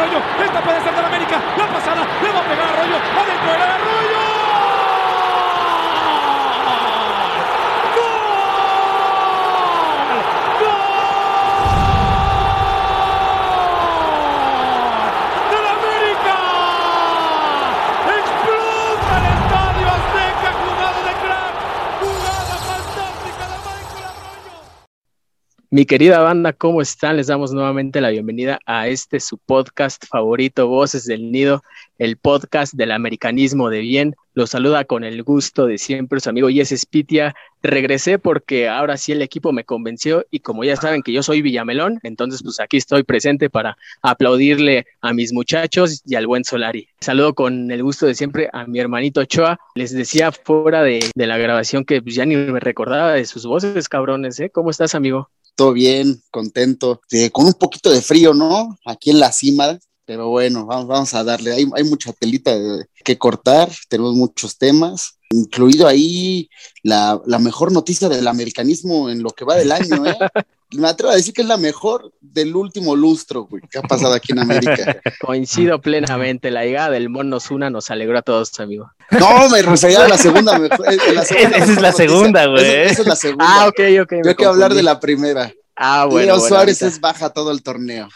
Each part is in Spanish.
Arroyo. Esta puede ser del América. La pasada le va a pegar a Arroyo. Adentro del Arroyo. ¡Gol! ¡Del América! ¡Explota el estadio Azteca! ¡Jugada de crack! ¡Jugada fantástica de Michael Arroyo! Mi querida banda, ¿cómo están? Les damos nuevamente la bienvenida a este su podcast favorito, Voces del Nido, el podcast del americanismo de bien. Los saluda con el gusto de siempre su amigo Yes Spitia. Regresé porque ahora sí el equipo me convenció y como ya saben que yo soy Villamelón, entonces pues aquí estoy presente para aplaudirle a mis muchachos y al buen Solari. Saludo con el gusto de siempre a mi hermanito Ochoa. Les decía fuera de, de la grabación que pues, ya ni me recordaba de sus voces, cabrones, ¿eh? ¿Cómo estás, amigo? Todo bien, contento, con un poquito de frío, ¿no? Aquí en la cima, pero bueno, vamos, a darle, hay, hay mucha telita de- que cortar, tenemos muchos temas, incluido ahí la, la mejor noticia del americanismo en lo que va del año, ¿eh? Me atrevo a decir que es la mejor del último lustro, güey, que ha pasado aquí en América. Coincido plenamente, la llegada del Mono Zuna nos alegró a todos, amigo. No, me refería a la segunda mejor. la segunda Esa es la noticia. segunda, güey. Esa, esa es la segunda. Ah, ok, ok. Yo quiero hablar de la primera. Ah, bueno. Leo bueno, Suárez ahorita. es baja todo el torneo.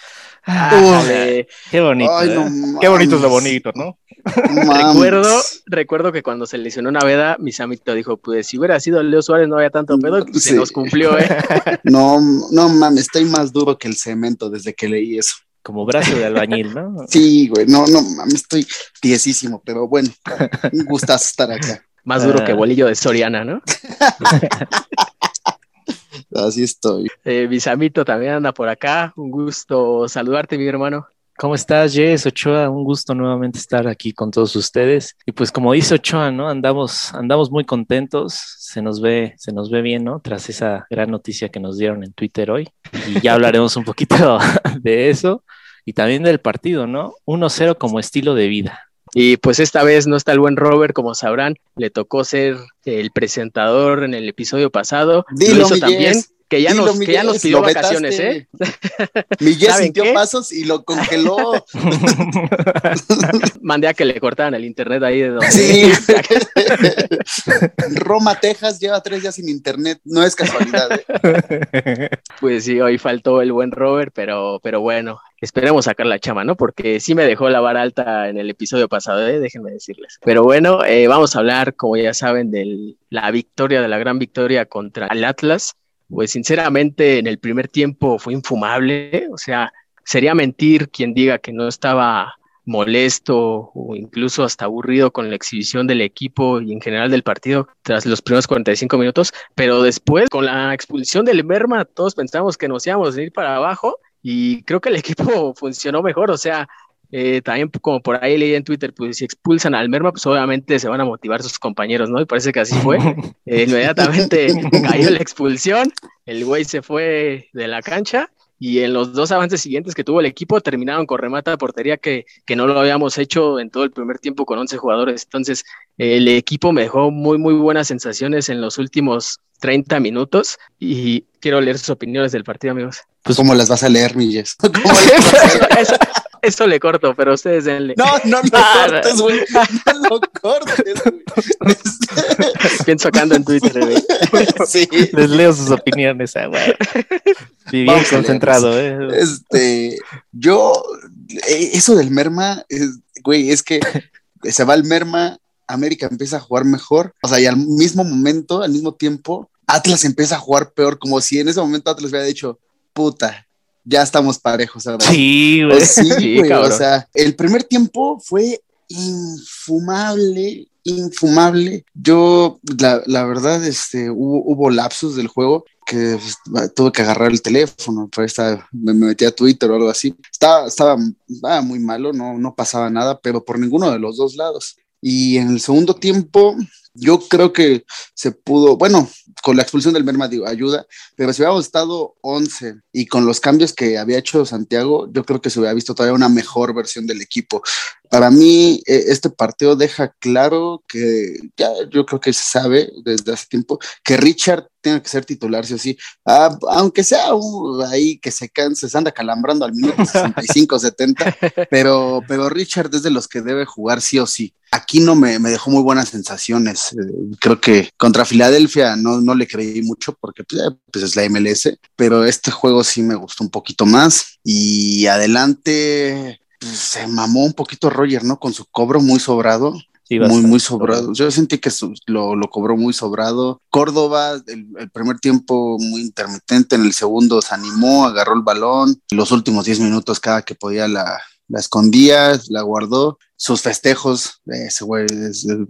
Ájale. Qué bonito. Ay, ¿eh? no Qué bonito es lo bonito, ¿no? Recuerdo, recuerdo que cuando se lesionó Naveda, mis amigos dijo, pues si hubiera sido Leo Suárez no había tanto pedo, y, pues, se nos cumplió, ¿eh? No, no mames, estoy más duro que el cemento desde que leí eso. Como brazo de albañil, ¿no? Sí, güey, no, no mames, estoy tiesísimo, pero bueno, un gustazo estar acá. Más duro Ah. que bolillo de Soriana, ¿no? Así estoy. Eh, Bisamito también anda por acá, un gusto saludarte, mi hermano. ¿Cómo estás, Jess? Ochoa, un gusto nuevamente estar aquí con todos ustedes. Y pues como dice Ochoa, ¿no? Andamos, andamos muy contentos, se nos ve, se nos ve bien, ¿no? Tras esa gran noticia que nos dieron en Twitter hoy. Y ya hablaremos un poquito de eso y también del partido, ¿no? 1-0 como estilo de vida. Y pues esta vez no está el buen Robert, como sabrán, le tocó ser el presentador en el episodio pasado. Dilo, Lo hizo también. Que ya, Dilo, nos, que ya nos pidió vacaciones, vetaste. ¿eh? Miguel ¿Saben sintió qué? pasos y lo congeló. Mandé a que le cortaran el internet ahí de donde. Sí. Roma, Texas, lleva tres días sin internet. No es casualidad. ¿eh? Pues sí, hoy faltó el buen Robert, pero, pero bueno, esperemos sacar la chama, ¿no? Porque sí me dejó la vara alta en el episodio pasado, ¿eh? déjenme decirles. Pero bueno, eh, vamos a hablar, como ya saben, de la victoria, de la gran victoria contra el Atlas. Pues sinceramente, en el primer tiempo fue infumable, o sea, sería mentir quien diga que no estaba molesto o incluso hasta aburrido con la exhibición del equipo y en general del partido tras los primeros 45 minutos, pero después con la expulsión del Merma todos pensamos que nos íbamos a ir para abajo y creo que el equipo funcionó mejor, o sea, eh, también como por ahí leí en Twitter, pues si expulsan al Merma, pues obviamente se van a motivar sus compañeros, ¿no? Y parece que así fue. Eh, inmediatamente cayó la expulsión, el güey se fue de la cancha y en los dos avances siguientes que tuvo el equipo terminaron con remata de portería que, que no lo habíamos hecho en todo el primer tiempo con 11 jugadores. Entonces, el equipo me dejó muy, muy buenas sensaciones en los últimos 30 minutos y quiero leer sus opiniones del partido, amigos. Pues, ¿cómo las vas a leer, Milles? ¿Cómo las vas a leer? eso, eso le corto, pero ustedes denle. No, no lo Ah, cortes, güey. No lo cortes, güey. Pienso que ando en Twitter, güey. Sí. Les leo sus opiniones, ah, güey. Sí, bien concentrado, ¿eh? Este, yo, eh, eso del merma, es- güey, es que se va el merma, América empieza a jugar mejor, o sea, y al mismo momento, al mismo tiempo, Atlas empieza a jugar peor, como si en ese momento Atlas hubiera dicho, puta, ya estamos parejos ahora. Sí, O güey. sí, Sí, güey, o sea, el primer tiempo fue infumable, infumable. Yo, la, la verdad, este, hubo, hubo lapsos del juego que pues, tuve que agarrar el teléfono, pues, me, metí a Twitter o algo así. Estaba, estaba, estaba muy malo, no, no pasaba nada, pero por ninguno de los dos lados. Y en el segundo tiempo, yo creo que se pudo, bueno, con la expulsión del Merma, digo, ayuda, pero si hubiéramos estado 11 y con los cambios que había hecho Santiago, yo creo que se hubiera visto todavía una mejor versión del equipo. Para mí, eh, este partido deja claro que ya yo creo que se sabe desde hace tiempo que Richard tiene que ser titular, sí o sí, ah, aunque sea ahí que se canse, se anda calambrando al minuto 65, 70, pero, pero Richard es de los que debe jugar sí o sí. Aquí no me, me dejó muy buenas sensaciones. Eh, creo que contra Filadelfia no, no le creí mucho porque pues, pues, es la MLS, pero este juego sí me gustó un poquito más. Y adelante pues, se mamó un poquito Roger, ¿no? Con su cobro muy sobrado. muy, muy sobrado. Yo sentí que lo, lo, cobró muy sobrado. Córdoba, el, el, primer tiempo muy intermitente, en el segundo se animó, agarró el balón. Los últimos 10 minutos, cada que podía, la, la escondía, la guardó. Sus festejos, ese güey,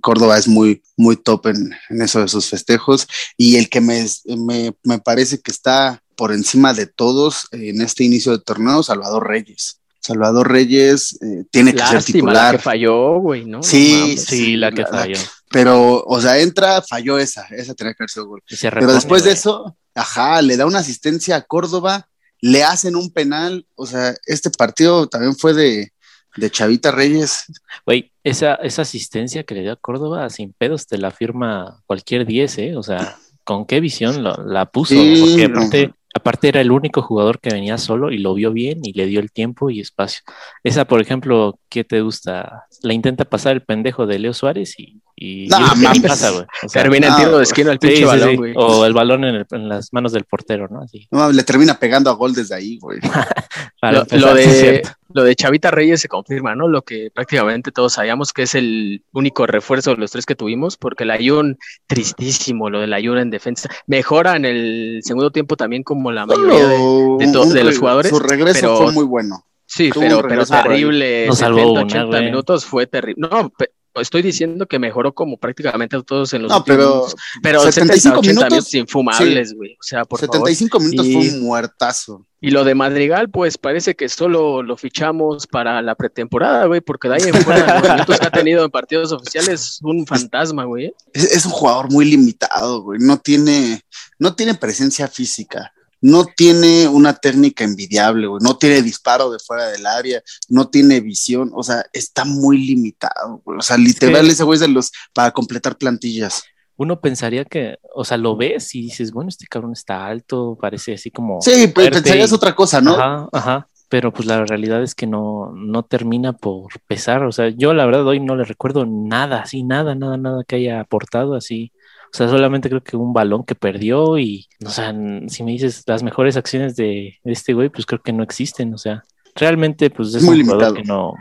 Córdoba es muy, muy top en, en, eso de sus festejos. Y el que me, me, me, parece que está por encima de todos en este inicio de torneo, Salvador Reyes. Salvador Reyes eh, tiene que Lástima, ser titular. La que falló, güey, ¿no? Sí, sí, sí, la que falló. Pero, o sea, entra, falló esa, esa tenía que haber sido gol. Pero después wey. de eso, ajá, le da una asistencia a Córdoba, le hacen un penal, o sea, este partido también fue de, de Chavita Reyes. Güey, esa, esa asistencia que le dio a Córdoba sin pedos te la firma cualquier 10, ¿eh? O sea, ¿con qué visión lo, la puso? Sí, Porque aparte, no. Aparte era el único jugador que venía solo y lo vio bien y le dio el tiempo y espacio. Esa, por ejemplo, ¿qué te gusta? La intenta pasar el pendejo de Leo Suárez y, y, No, pasa, güey. O sea, Termina no, tiro de esquina el sí, pinche sí, balón, sí. güey. O el balón en, el- en las manos del portero, ¿no? Así. No, le termina pegando a gol desde ahí, güey. Lo, lo sí de. Lo de Chavita Reyes se confirma, ¿no? Lo que prácticamente todos sabíamos que es el único refuerzo de los tres que tuvimos, porque el Ayun, tristísimo, lo del Ayun en defensa. Mejora en el segundo tiempo también como la mayoría de... De los re- jugadores, Su regreso pero- fue muy bueno. Sí, Tuvo pero, pero terrible. Nos salvó 70, una, 80 güey. minutos fue terrible. No, estoy diciendo que mejoró como prácticamente todos en los No, pero últimos- pero 75 75 80 minutos, minutos infumables, güey. O sea, por favor. 75 minutos Y- fue un muertazo. Y lo de Madrigal, pues parece que solo lo fichamos para la pretemporada, güey, porque de ahí en fuera los minutos que ha tenido en partidos oficiales es un fantasma, güey. Es, es un jugador muy limitado, güey. No tiene, no tiene presencia física. No tiene una técnica envidiable, güey. No tiene disparo de fuera del área. No tiene visión. O sea, está muy limitado, güey. O sea, literal, ese güey es de los para completar plantillas. Uno pensaría que, o sea, lo ves y dices, bueno, este cabrón está alto, parece así como. Sí, pero fuerte pensarías y- otra cosa, ¿no? Ajá, ajá. Pero pues la realidad es que no, no termina por pesar. O sea, yo la verdad hoy no le recuerdo nada, así, nada, nada, nada que haya aportado así. O sea, solamente creo que un balón que perdió y, o sea, si me dices las mejores acciones de este güey, pues creo que no existen. O sea, realmente pues es Muy un jugador que no,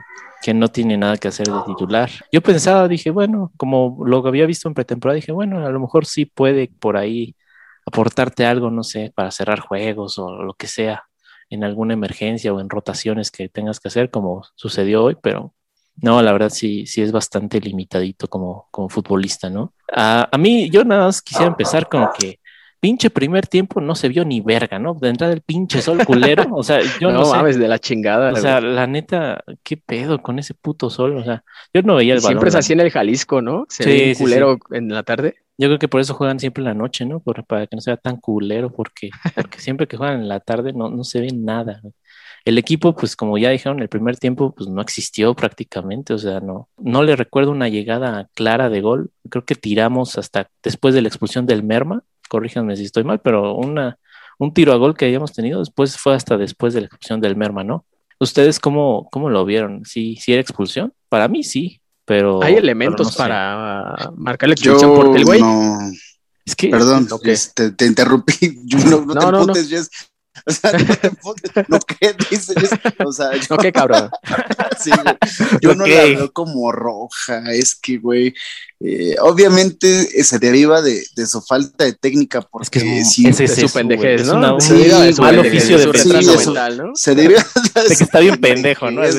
que no tiene nada que hacer de titular. Yo pensaba, dije, bueno, como lo había visto en pretemporada, dije, bueno, a lo mejor sí puede por ahí aportarte algo, no sé, para cerrar juegos o lo que sea en alguna emergencia o en rotaciones que tengas que hacer, como sucedió hoy, pero no, la verdad sí, sí es bastante limitadito como, como futbolista, ¿no? A, a mí, yo nada más quisiera empezar con que pinche primer tiempo no se vio ni verga, ¿no? De entrada el pinche sol culero, o sea, yo no, no sé. mames, de la chingada. O sea, la neta, ¿qué pedo con ese puto sol? O sea, yo no veía el balón. Siempre es así en el Jalisco, ¿no? Se Sí, ve un sí, culero en la tarde. Yo creo que por eso juegan siempre en la noche, ¿no? Por- para que no sea tan culero, porque, porque siempre que juegan en la tarde no, no se ve nada. güey. El equipo, pues como ya dijeron, el primer tiempo pues no existió prácticamente, o sea, no, no le recuerdo una llegada clara de gol. Creo que tiramos hasta después de la expulsión del Merma, corríjanme si estoy mal, pero una, un tiro a gol que habíamos tenido después fue hasta después de la expulsión del Merma, ¿no? ¿Ustedes cómo, cómo lo vieron? ¿Sí, ¿Sí era expulsión? Para mí sí, pero... Hay pero elementos no sé. para marcar la Yo expulsión porque el güey. no, Es que perdón, este, te interrumpí. Yo no, no, No, te no, no. emputes, Jess. O sea, no te no qué dices, o sea, yo, No, qué cabrón. sí, güey, yo no Ok. la veo como roja, es que, güey, eh, obviamente eh, se deriva de, de su falta de técnica, porque Es que es, sí, es de su pendejez, es ¿no? una- un Sí, de su mal oficio de su Sí, mental, ¿no? se deriva De que está bien pendejo, ¿no? Es,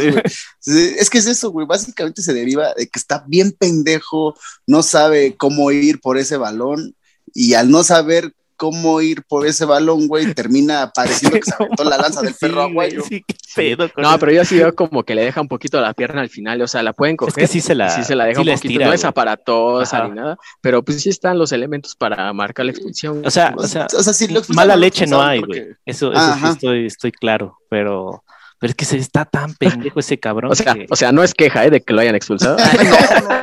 es que es eso, güey. Básicamente se deriva de que está bien pendejo, no sabe cómo ir por ese balón y al no saber cómo ir por ese balón, güey, termina pareciendo que se aventó la lanza del perro güey, aguayo. Sí, qué pedo con No, pero yo sí veo como que le deja un poquito la pierna al final, o sea, la pueden coger. Es que sí se la, sí se la deja un poquito, estira, no es aparatosa Ajá. ni nada, pero pues sí están los elementos para marcar la expulsión. O sea, o sea, O sea, sí, lo expulsaron, mala leche no hay, porque- güey. Eso, eso sí estoy, estoy claro, pero, pero es que se está tan pendejo ese cabrón. o sea, que- o sea, no es queja ¿eh? de que lo hayan expulsado. No, no, no.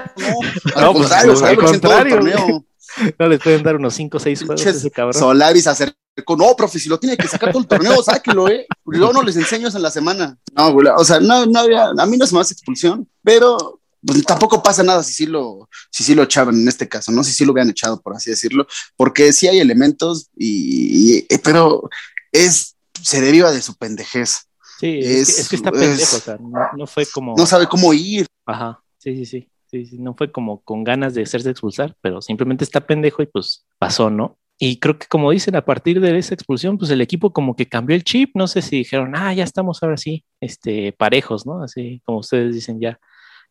Al No, pues, contrario, al todo el contrario. no les pueden dar unos 5 o 6 juegos a ese cabrón. Solaris acercó. No, profe, si lo tiene que sacar todo el torneo, sáquelo, ¿eh? Yo no les enseño eso en la semana. No, güey, o sea, no, no había, a mí no se me hace expulsión, pero pues, tampoco pasa nada si sí lo, si sí lo echaban en este caso, ¿no? Si sí lo hubieran echado, por así decirlo, porque sí hay elementos, y, y- pero es, se deriva de su pendejez. Sí, es, que, es- es que está es- pendejo, o sea, no, no fue como... No sabe cómo ir. Ajá, sí, sí, sí, sí, no fue como con ganas de hacerse expulsar, pero simplemente está pendejo y pues pasó, ¿no? Y creo que como dicen, a partir de esa expulsión, pues el equipo como que cambió el chip, no sé si dijeron, ah, ya estamos ahora sí, este, parejos, ¿no? Así como ustedes dicen, ya,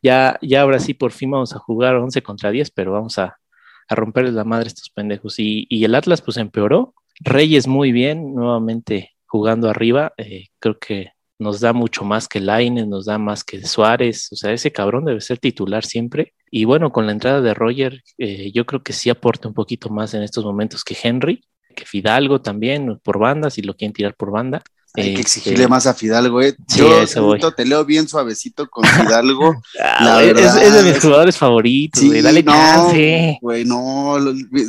ya, ya ahora sí por fin vamos a jugar 11 contra 10, pero vamos a, a romperles la madre a estos pendejos. Y, y el Atlas pues empeoró, Reyes muy bien, nuevamente jugando arriba, eh, creo que nos da mucho más que Laines, nos da más que Suárez, o sea, ese cabrón debe ser titular siempre. Y bueno, con la entrada de Roger, eh, yo creo que sí aporta un poquito más en estos momentos que Henry, que Fidalgo también por banda, si lo quieren tirar por banda. Hay que Este, exigirle más a Fidalgo, ¿eh? sí, Yo te leo bien suavecito con Fidalgo. ah, la güey, es, verdad, es de mis es- jugadores favoritos, Sí, güey, dale no, chance. Güey, no,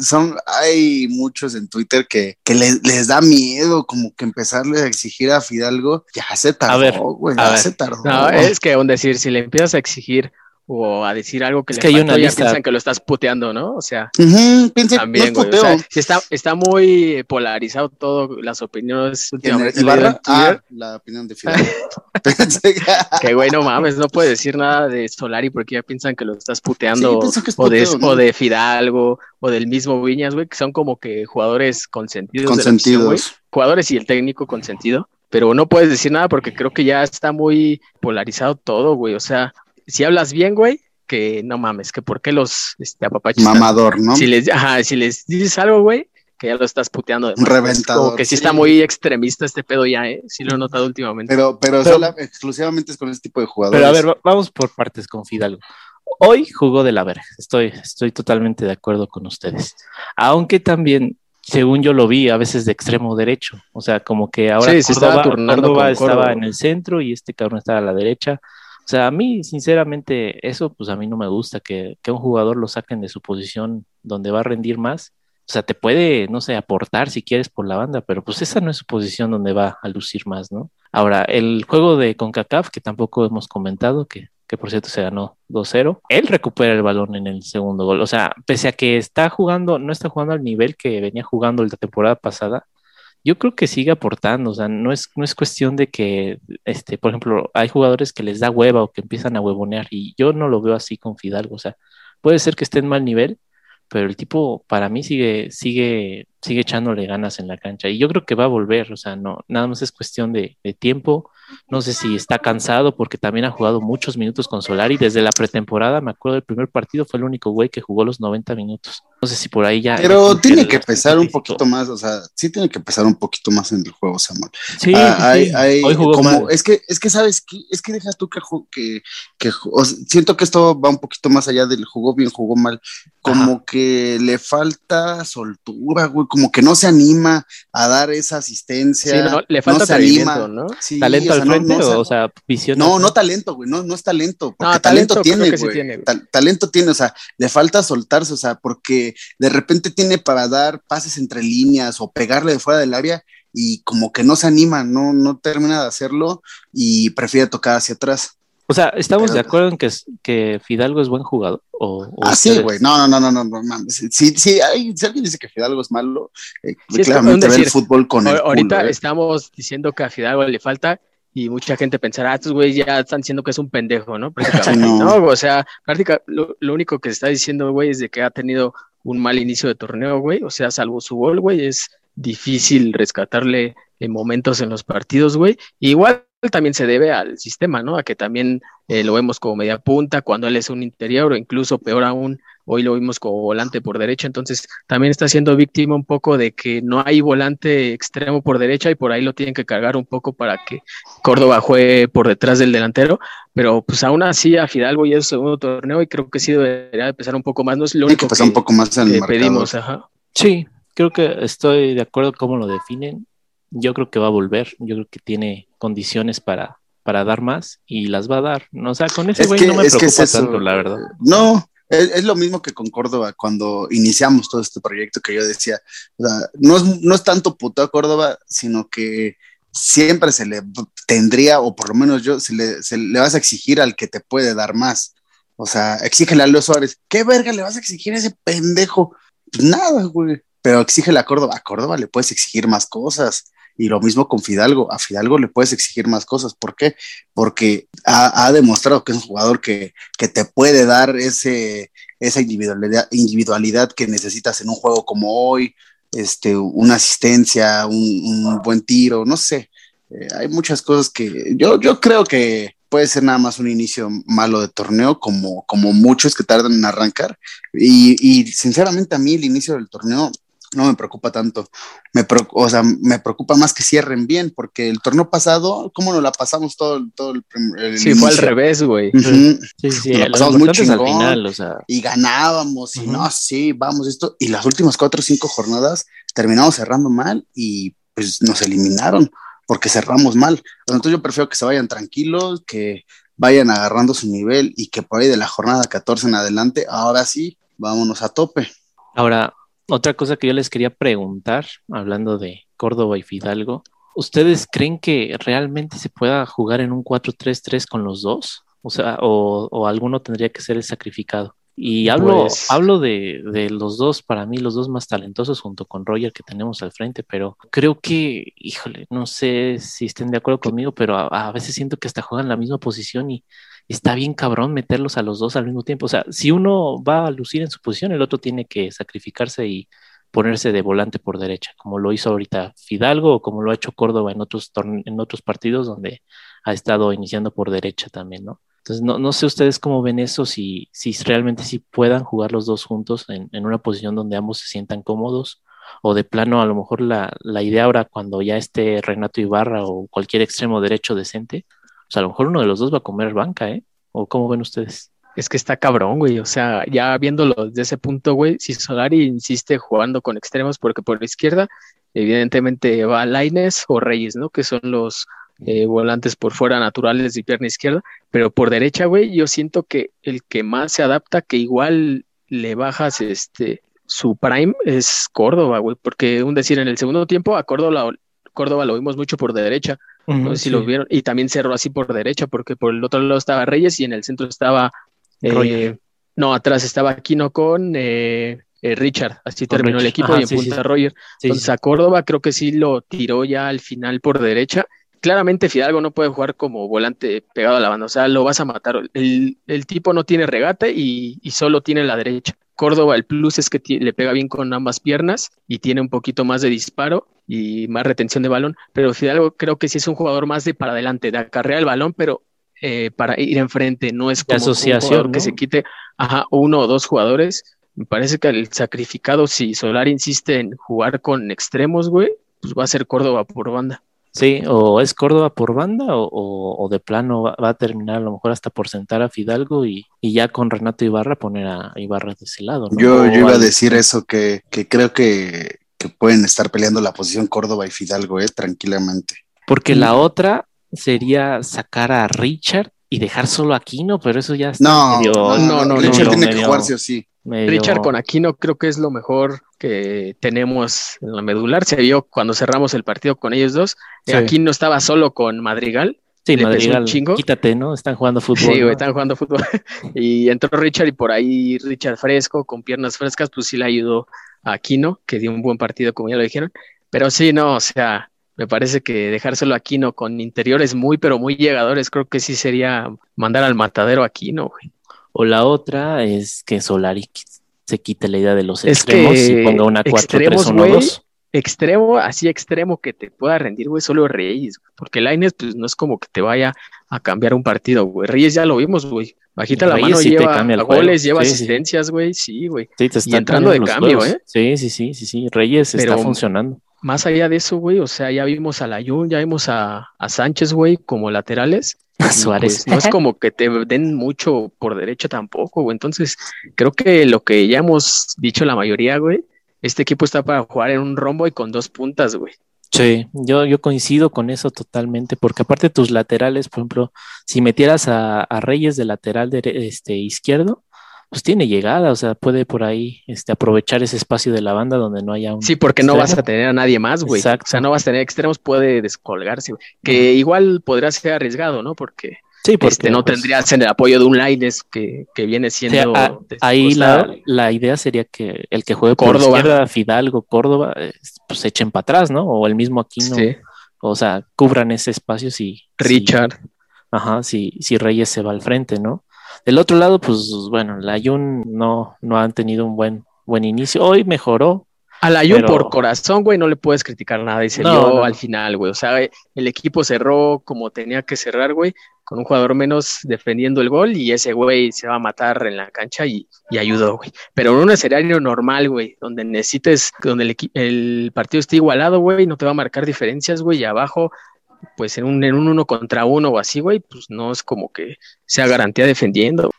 son, hay muchos en Twitter que, que les, les da miedo como que empezarle a exigir a Fidalgo. Ya se tardó, ver, güey, a ya ver. se tardó. No, es que un decir, si le empiezas a exigir o a decir algo que Es le que hay faltó, una ya lista. piensan que lo estás puteando, ¿no? O sea, piense, no es también, güey. O sea, está, está muy polarizado todo, las opiniones ¿Quién últimamente. Ah, la opinión de Fidalgo. Pensé que- güey, no mames, no puedes decir nada de Solari porque ya piensan que lo estás puteando. pienso que es o, de, o de Fidalgo, o del mismo Viñas, güey, que son como que jugadores consentidos. de la. Consentidos. jugadores y el técnico consentido, pero no puedes decir nada porque creo que ya está muy polarizado todo, güey. O sea, si hablas bien, güey, que no mames, que por qué los este, apapachos. Mamador, ¿no? Si les, ajá, si les dices algo, güey, que ya lo estás puteando. de reventador, Como que sí, sí. está muy extremista este pedo ya, ¿eh? Sí lo he notado últimamente. Pero, pero, Pero- sola- exclusivamente es con este tipo de jugadores. Pero a ver, va- vamos por partes con Fidalgo. Hoy jugó de la verga, estoy, estoy totalmente de acuerdo con ustedes. Aunque también, según yo lo vi, a veces de extremo derecho. O sea, como que ahora Sí, se estaba Córdoba, Córdoba estaba Córdoba. en el centro y este cabrón estaba a la derecha. Sea, a mí, sinceramente, eso pues a mí no me gusta, que, que un jugador lo saquen de su posición donde va a rendir más. O sea, te puede, no sé, aportar si quieres por la banda, pero pues esa no es su posición donde va a lucir más, ¿no? Ahora, el juego de CONCACAF, que tampoco hemos comentado, que, que por cierto se ganó 2-0, él recupera el balón en el segundo gol. O sea, pese a que está jugando, no está jugando al nivel que venía jugando la temporada pasada, yo creo que sigue aportando. O sea, no es, no es cuestión de que, este, por ejemplo, hay jugadores que les da hueva o que empiezan a huevonear, y yo no lo veo así con Fidalgo. O sea, puede ser que esté en mal nivel, pero el tipo para mí sigue, sigue, sigue echándole ganas en la cancha y yo creo que va a volver, o sea, no, nada más es cuestión de, de tiempo, no sé si está cansado porque también ha jugado muchos minutos con Solari, desde la pretemporada, me acuerdo del primer partido, fue el único güey que jugó los 90 minutos, no sé si por ahí ya... Pero tiene que pesar un poquito más, o sea, sí tiene que pesar un poquito más en el juego, Samuel. Sí, Ah, sí, hay- sí. hay hoy jugó como, es que, es que sabes que, es que deja tú que, que, que ju- o sea, siento que esto va un poquito más allá del jugó bien, jugó mal, como que le falta soltura, güey, como que no se anima a dar esa asistencia. Sí, no, le falta se atrevimiento, anima. ¿no? Sí, ¿Talento o sea, al no- frente no, o, o sea, visión? no, no talento, güey, no, no es talento, porque No, talento, tiene, sí güey. tiene, güey. tal- talento tiene, o sea, le falta soltarse, o sea, porque de repente tiene para dar pases entre líneas o pegarle de fuera del área y como que no se anima, no, no termina de hacerlo y prefiere tocar hacia atrás. O sea, ¿estamos Pero- de acuerdo en que, Fidalgo es buen jugador? O, o Ah, sí, güey. No, no, no, no, no, no mames. Si, si, hay- si alguien dice que Fidalgo es malo, eh, Sí, es claramente ve el fútbol con el Ahor- Ahorita culo, eh. estamos diciendo que a Fidalgo le falta y mucha gente pensará, "Ah, estos güeyes ya están diciendo que es un pendejo, ¿no? Prácticamente, Sí, no. no. O sea, práctica, lo, lo único que se está diciendo, güey, es de que ha tenido un mal inicio de torneo, güey. O sea, salvo su gol, güey, es difícil rescatarle en momentos en los partidos, güey. Igual también se debe al sistema, ¿no? A que también eh, lo vemos como media punta cuando él es un interior o incluso peor aún, hoy lo vimos como volante por derecha, entonces también está siendo víctima un poco de que no hay volante extremo por derecha y por ahí lo tienen que cargar un poco para que Córdoba juegue por detrás del delantero, pero pues aún así a Fidalgo ya es su segundo torneo y creo que sí debería de pesar un poco más, no es lo único que pasar un poco más en que pedimos, ajá. Sí, creo que estoy de acuerdo cómo lo definen. Yo creo que va a volver. Yo creo que tiene condiciones para, para dar más y las va a dar. No, o sea, con ese Es güey no me es que preocupa es tanto, la verdad. No, es, es lo mismo que con Córdoba cuando iniciamos todo este proyecto que yo decía. O sea, no es, no es tanto puto a Córdoba, sino que siempre se le tendría, o por lo menos yo, se le, se le vas a exigir al que te puede dar más. O sea, exígele a Leo Suárez. ¿Qué verga le vas a exigir a ese pendejo? Pues nada, güey. Pero exígele a Córdoba. A Córdoba le puedes exigir más cosas. Y lo mismo con Fidalgo. A Fidalgo le puedes exigir más cosas. ¿Por qué? Porque ha, demostrado que es un jugador que, que te puede dar ese, esa individualidad, individualidad que necesitas en un juego como hoy, este, una asistencia, un, un buen tiro, no sé. Eh, hay muchas cosas que yo, yo creo que puede ser nada más un inicio malo de torneo, como, como muchos que tardan en arrancar. Y, y sinceramente a mí el inicio del torneo no me preocupa tanto. Me, preocu- o sea, me preocupa más que cierren bien, porque el torneo pasado, ¿cómo nos la pasamos todo, el- todo el, el Sí, fue al revés, güey. Sí, sí, Nos la pasamos muy es al chingón. final, o sea, y ganábamos, y no, sí, vamos, esto, y las últimas cuatro o cinco jornadas terminamos cerrando mal y pues nos eliminaron porque cerramos mal. Entonces yo prefiero que se vayan tranquilos, que vayan agarrando su nivel y que por ahí de la jornada 14 en adelante, ahora sí, vámonos a tope. Ahora, otra cosa que yo les quería preguntar, hablando de Córdoba y Fidalgo, ¿ustedes creen que realmente se pueda jugar en un 4-3-3 con los dos? O sea, o, o alguno tendría que ser el sacrificado. Y hablo, Pues- hablo de, de los dos, para mí, los dos más talentosos junto con Roger que tenemos al frente, pero creo que, híjole, no sé si estén de acuerdo conmigo, pero a, a veces siento que hasta juegan la misma posición y está bien cabrón meterlos a los dos al mismo tiempo. O sea, si uno va a lucir en su posición, el otro tiene que sacrificarse y ponerse de volante por derecha, como lo hizo ahorita Fidalgo o como lo ha hecho Córdoba en otros, en otros partidos donde ha estado iniciando por derecha también, ¿no? Entonces, no, no sé ustedes cómo ven eso, si, si realmente sí puedan jugar los dos juntos en, en una posición donde ambos se sientan cómodos, o de plano a lo mejor la, la idea ahora cuando ya esté Renato Ibarra o cualquier extremo derecho decente, pues a lo mejor uno de los dos va a comer banca, ¿eh? ¿O cómo ven ustedes? Es que está cabrón, güey. O sea, ya viéndolo desde ese punto, güey, si Solari insiste jugando con extremos, porque por la izquierda, evidentemente va Laines o Reyes, ¿no? Que son los eh, volantes por fuera naturales de pierna izquierda. Pero por derecha, güey, yo siento que el que más se adapta, que igual le bajas este su prime, es Córdoba, güey. Porque un decir, en el segundo tiempo a Córdoba, Córdoba lo vimos mucho por derecha. No sé si lo vieron. Y también cerró así por derecha, porque por el otro lado estaba Reyes y en el centro estaba. eh, no, atrás estaba Aquino con eh, eh, Richard. Así Con terminó el equipo Ajá, y en sí, punta sí. Roger. Entonces a Córdoba creo que sí lo tiró ya al final por derecha. Claramente Fidalgo no puede jugar como volante pegado a la banda, o sea, lo vas a matar. El, el tipo no tiene regate y, y solo tiene la derecha. Córdoba, el plus es que le pega bien con ambas piernas y tiene un poquito más de disparo y más retención de balón, pero Fidalgo creo que sí es un jugador más de para adelante, de acarrear el balón, pero eh, para ir enfrente, no es como un asociación, que se quite ajá, uno o dos jugadores. Me parece que el sacrificado, si Solar insiste en jugar con extremos, güey, pues va a ser Córdoba por banda. Sí, o es Córdoba por banda o, o- o de plano va, va a terminar a lo mejor hasta por sentar a Fidalgo y, y ya con Renato Ibarra poner a Ibarra de ese lado. ¿no? Yo, iba a decir eso, que, que creo que, que pueden estar peleando la posición Córdoba y Fidalgo, eh, tranquilamente. Porque la otra sería sacar a Richard y dejar solo a Aquino, pero eso ya está No, medio- no, no, no, Richard no, tiene que medio- jugar sí o sí. Medio- Richard con Aquino creo que es lo mejor que tenemos en la medular. Se vio cuando cerramos el partido con ellos dos. Sí. Aquino estaba solo con Madrigal Sí, le pesó un Madrigal, chingo. quítate, ¿no? Están jugando fútbol. Sí, ¿no? güey, están jugando fútbol. Y entró Richard y por ahí Richard fresco, con piernas frescas, pues sí le ayudó a Aquino, que dio un buen partido, como ya lo dijeron. Pero sí, no, o sea, me parece que dejárselo a Aquino con interiores muy, pero muy llegadores, creo que sí sería mandar al matadero a Aquino, güey. O la otra es que Solari se quite la idea de los Es extremos y ponga una extremos, 4-3-1-2. Extremo, así extremo que te pueda rendir, güey, solo Reyes, porque Lainez, pues no es como que te vaya a cambiar un partido, güey. Reyes ya lo vimos, güey. Bajita la mano, sí te lleva el goles, lleva Sí, asistencias, güey, sí, güey. Sí, te está entrando de cambio, juegos. ¿eh? Sí, sí, sí, sí, sí. Reyes Pero- está funcionando. Más allá de eso, güey, o sea, ya vimos a Layun, ya vimos a, a Sánchez, güey, como laterales. Suárez. pues, no es como que te den mucho por derecho tampoco, güey. Entonces, creo que lo que ya hemos dicho la mayoría, güey, este equipo está para jugar en un rombo y con dos puntas, güey. Sí, yo, yo coincido con eso totalmente, porque aparte tus laterales, por ejemplo, si metieras a, a Reyes de lateral dere- este, izquierdo, pues tiene llegada, o sea, puede por ahí este, aprovechar ese espacio de la banda donde no haya un... Sí, porque no vas a tener a nadie más, güey. Exacto. O sea, no vas a tener extremos, puede descolgarse, güey. Que igual podría ser arriesgado, ¿no? Porque, Sí, porque este, no pues, tendrías en el apoyo de un Laines que, que viene o sea, siendo. a- ahí la, la idea sería que el que juegue por Córdoba. izquierda, Fidalgo, Córdoba, pues se echen para atrás, ¿no? O el mismo Aquino, Sí, o sea, cubran ese espacio si... si- Richard. Ajá, si, si Reyes se va al frente, ¿no? Del otro lado, pues bueno, la Jun no, no han tenido un buen, buen inicio. Hoy mejoró. A la Jun Pero- por corazón, güey, no le puedes criticar nada y se No, vio no. al final, güey. O sea, el equipo cerró como tenía que cerrar, güey, con un jugador menos defendiendo el gol y ese güey se va a matar en la cancha y, y ayudó, güey. Pero en un escenario normal, güey, donde necesites, donde el, el partido esté igualado, güey, no te va a marcar diferencias, güey, y abajo, pues en un, en un uno contra uno o así, güey, pues no es como que sea garantía defendiendo.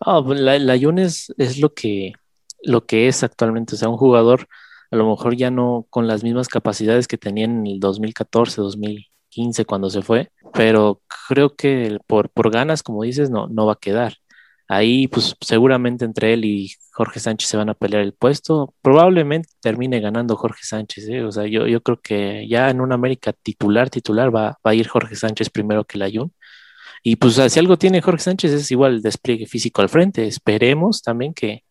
Ah, pues, la, la es lo que, lo que es actualmente. O sea, un jugador a lo mejor ya no con las mismas capacidades que tenía en el 2014, 2015 cuando se fue, pero creo que por, por ganas, como dices, no, no va a quedar. Ahí, pues seguramente entre él y Jorge Sánchez se van a pelear el puesto. Probablemente termine ganando Jorge Sánchez. ¿eh? O sea, yo, yo creo que ya en un América titular, titular, va, va a ir Jorge Sánchez primero que la Jun. Y pues si algo tiene Jorge Sánchez es igual el despliegue físico al frente. Esperemos también que,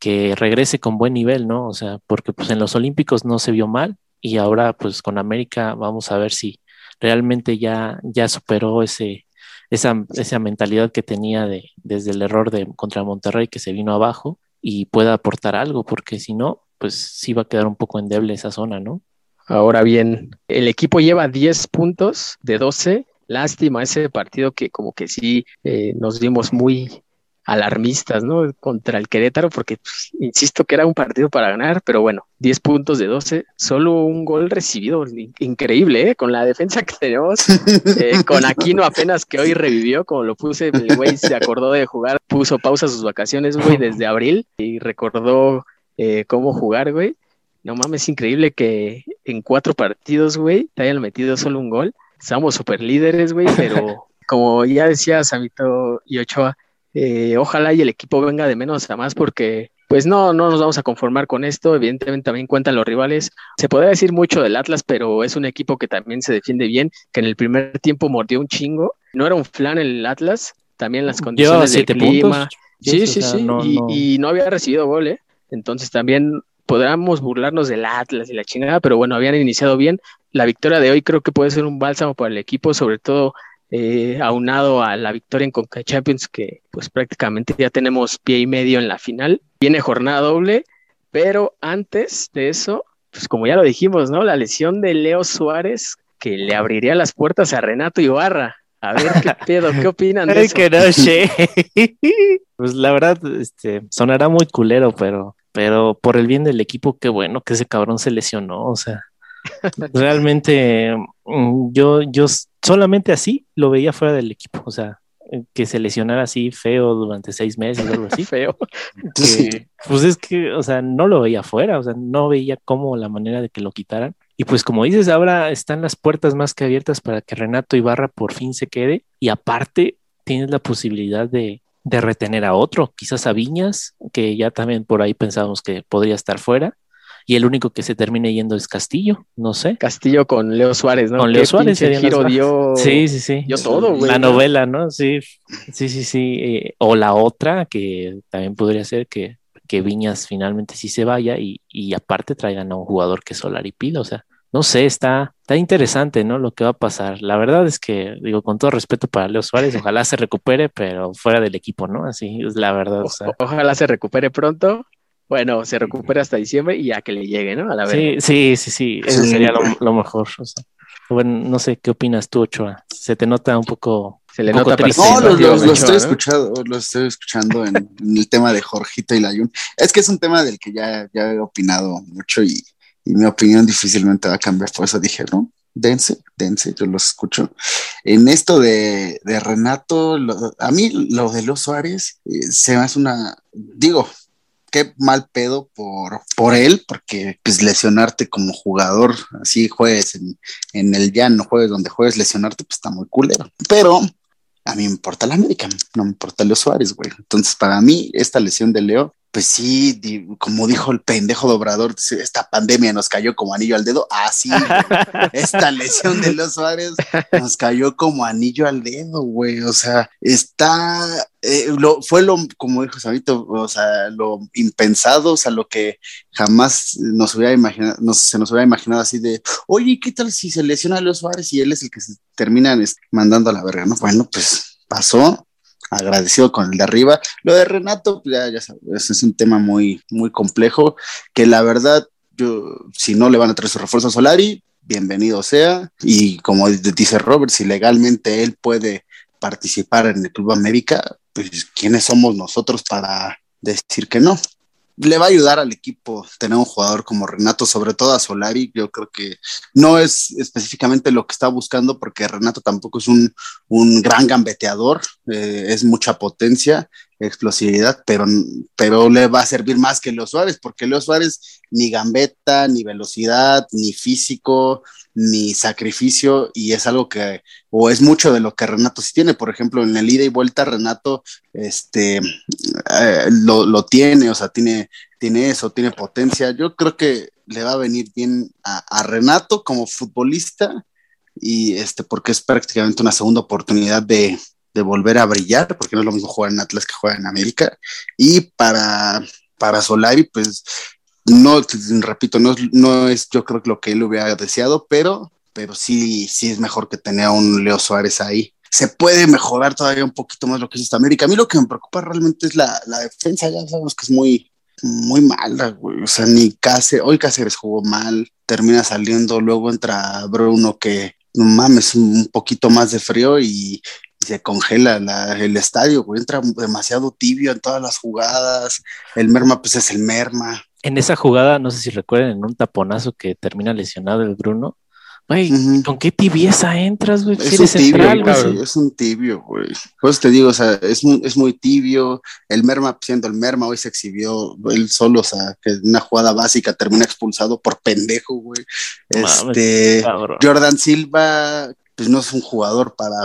que regrese con buen nivel, ¿no? O sea, porque pues en los Olímpicos no se vio mal y ahora pues con América vamos a ver si realmente ya, ya superó ese, esa, esa mentalidad que tenía de, desde el error de contra Monterrey que se vino abajo y pueda aportar algo, porque si no, pues sí va a quedar un poco endeble esa zona, ¿no? Ahora bien, el equipo lleva 10 puntos de 12. Lástima ese partido que como que sí eh, nos vimos muy alarmistas, ¿no? Contra el Querétaro, porque pues, insisto que era un partido para ganar, pero bueno, 10 puntos de 12, solo un gol recibido, in- increíble, ¿eh? Con la defensa que tenemos, eh, con Aquino apenas que hoy revivió, como lo puse, el güey se acordó de jugar, puso pausa sus vacaciones, güey, desde abril y recordó eh, cómo jugar, güey. No mames, es increíble que en cuatro partidos, güey, te hayan metido solo un gol. Estamos super líderes, güey, pero como ya decía Samito y Ochoa, eh, ojalá y el equipo venga de menos a más porque pues no, no nos vamos a conformar con esto. Evidentemente también cuentan los rivales. Se podría decir mucho del Atlas, pero es un equipo que también se defiende bien, que en el primer tiempo mordió un chingo. No era un flan el Atlas, también las condiciones del clima. puntos. Sí, o sí, sea, sí. no- y, no- y no había recibido gol, ¿eh? Entonces también podríamos burlarnos del Atlas y la chingada, pero bueno, habían iniciado bien. La victoria de hoy creo que puede ser un bálsamo para el equipo, sobre todo eh, aunado a la victoria en Conca Champions, que pues prácticamente ya tenemos pie y medio en la final. Viene jornada doble, pero antes de eso, pues como ya lo dijimos, ¿no? La lesión de Leo Suárez que le abriría las puertas a Renato Ibarra. A ver qué pedo, qué opinan de eso. que no sé. pues la verdad, este, sonará muy culero, pero, pero por el bien del equipo, qué bueno que ese cabrón se lesionó. O sea, realmente mm, yo, yo solamente así lo veía fuera del equipo. O sea, eh, que se lesionara así feo durante seis meses o algo así. Feo. que, pues es que, o sea, no lo veía fuera, o sea, no veía cómo la manera de que lo quitaran. Y pues como dices, ahora están las puertas más que abiertas para que Renato Ibarra por fin se quede y aparte tienes la posibilidad de, de retener a otro, quizás a Viñas, que ya también por ahí pensábamos que podría estar fuera. Y el único que se termine yendo es Castillo, no sé. Castillo con Leo Suárez, ¿no? Con Leo Suárez. El giro dio, sí, sí, sí. Dio todo, güey. La novela, ¿no? Sí, sí, sí, sí. Eh, o la otra, que también podría ser que, que Viñas finalmente sí se vaya y, y aparte traigan a un jugador que Solari pida, o sea, no sé, está, está interesante, ¿no? Lo que va a pasar. La verdad es que, digo, con todo respeto para Leo Suárez, ojalá se recupere, pero fuera del equipo, ¿no? Así es la verdad. O ojalá se recupere pronto. Bueno, se recupere hasta diciembre y ya que le llegue, ¿no? A la sí, sí, sí, sí, eso sería lo, mejor. O sea, bueno, no sé, ¿qué opinas tú, Ochoa? Se te nota un poco se le nota triste. No, lo, estoy escuchando, lo estoy escuchando en, el tema de Jorgito y Layun. Es que es un tema del que ya, ya he opinado mucho y, y mi opinión difícilmente va a cambiar, por eso dije, ¿no? Dense, dense, yo los escucho. En esto de, de Renato, a mí lo de los Suárez eh, se me hace una, digo, qué mal pedo por, por él, porque pues lesionarte como jugador, así juegues en, en el llano, juegues donde juegues, lesionarte, pues está muy culero. Pero a mí me importa la América, no me importa Leo Suárez, güey. Entonces, para mí, esta lesión de Leo pues sí, como dijo el pendejo dobrador, esta pandemia nos cayó como anillo al dedo. Así, ah, esta lesión de los Suárez nos cayó como anillo al dedo, güey. O sea, está, eh, lo, fue lo, como dijo Sabito, o sea, lo impensado, o sea, lo que jamás nos hubiera imaginado, se nos hubiera imaginado así de, oye, ¿qué tal si se lesiona a los Suárez y él es el que se terminan mandando a la verga? No, bueno, pues pasó agradecido con el de arriba. Lo de Renato, pues, ya, ya sabes, es un tema muy, muy complejo, que la verdad, yo, si no le van a traer su refuerzo a Solari, bienvenido sea. Y como dice Robert, si legalmente él puede participar en el Club América, pues ¿quiénes somos nosotros para decir que no? Le va a ayudar al equipo tener un jugador como Renato, sobre todo a Solari. Yo creo que no es específicamente lo que está buscando, porque Renato tampoco es un, un gran gambeteador, eh, es mucha potencia, explosividad, pero, pero le va a servir más que Leo Suárez, porque Leo Suárez ni gambeta, ni velocidad, ni físico, ni sacrificio, y es algo que, o es mucho de lo que Renato sí tiene. Por ejemplo, en el ida y vuelta, Renato este, eh, lo, tiene, o sea, tiene, tiene eso, tiene potencia. Yo creo que le va a venir bien a, a Renato como futbolista, y este, porque es prácticamente una segunda oportunidad de, de volver a brillar, porque no es lo mismo jugar en Atlas que jugar en América. Y para, para Solari, pues no, repito, no, no es yo creo que lo que él hubiera deseado, pero, pero sí, sí es mejor que tener un Leo Suárez ahí. Se puede mejorar todavía un poquito más lo que es esta América. A mí lo que me preocupa realmente es la, la defensa, ya sabemos que es muy, muy mala, güey. O sea, ni Cáceres, hoy Cáceres jugó mal, termina saliendo, luego entra Bruno que no mames, un poquito más de frío y, se congela el estadio, güey. Entra demasiado tibio en todas las jugadas. El merma, pues es el merma. En esa jugada, no sé si recuerden, en un taponazo que termina lesionado el Bruno. Güey, ¿con qué tibieza entras, güey? Es, un tibio, es un tibio, güey. Pues te digo, o sea, es muy, es muy tibio. El Merma, siendo el Merma, hoy se exhibió él solo, o sea, que en una jugada básica termina expulsado por pendejo, güey. Este, Jordan Silva, pues no es un jugador para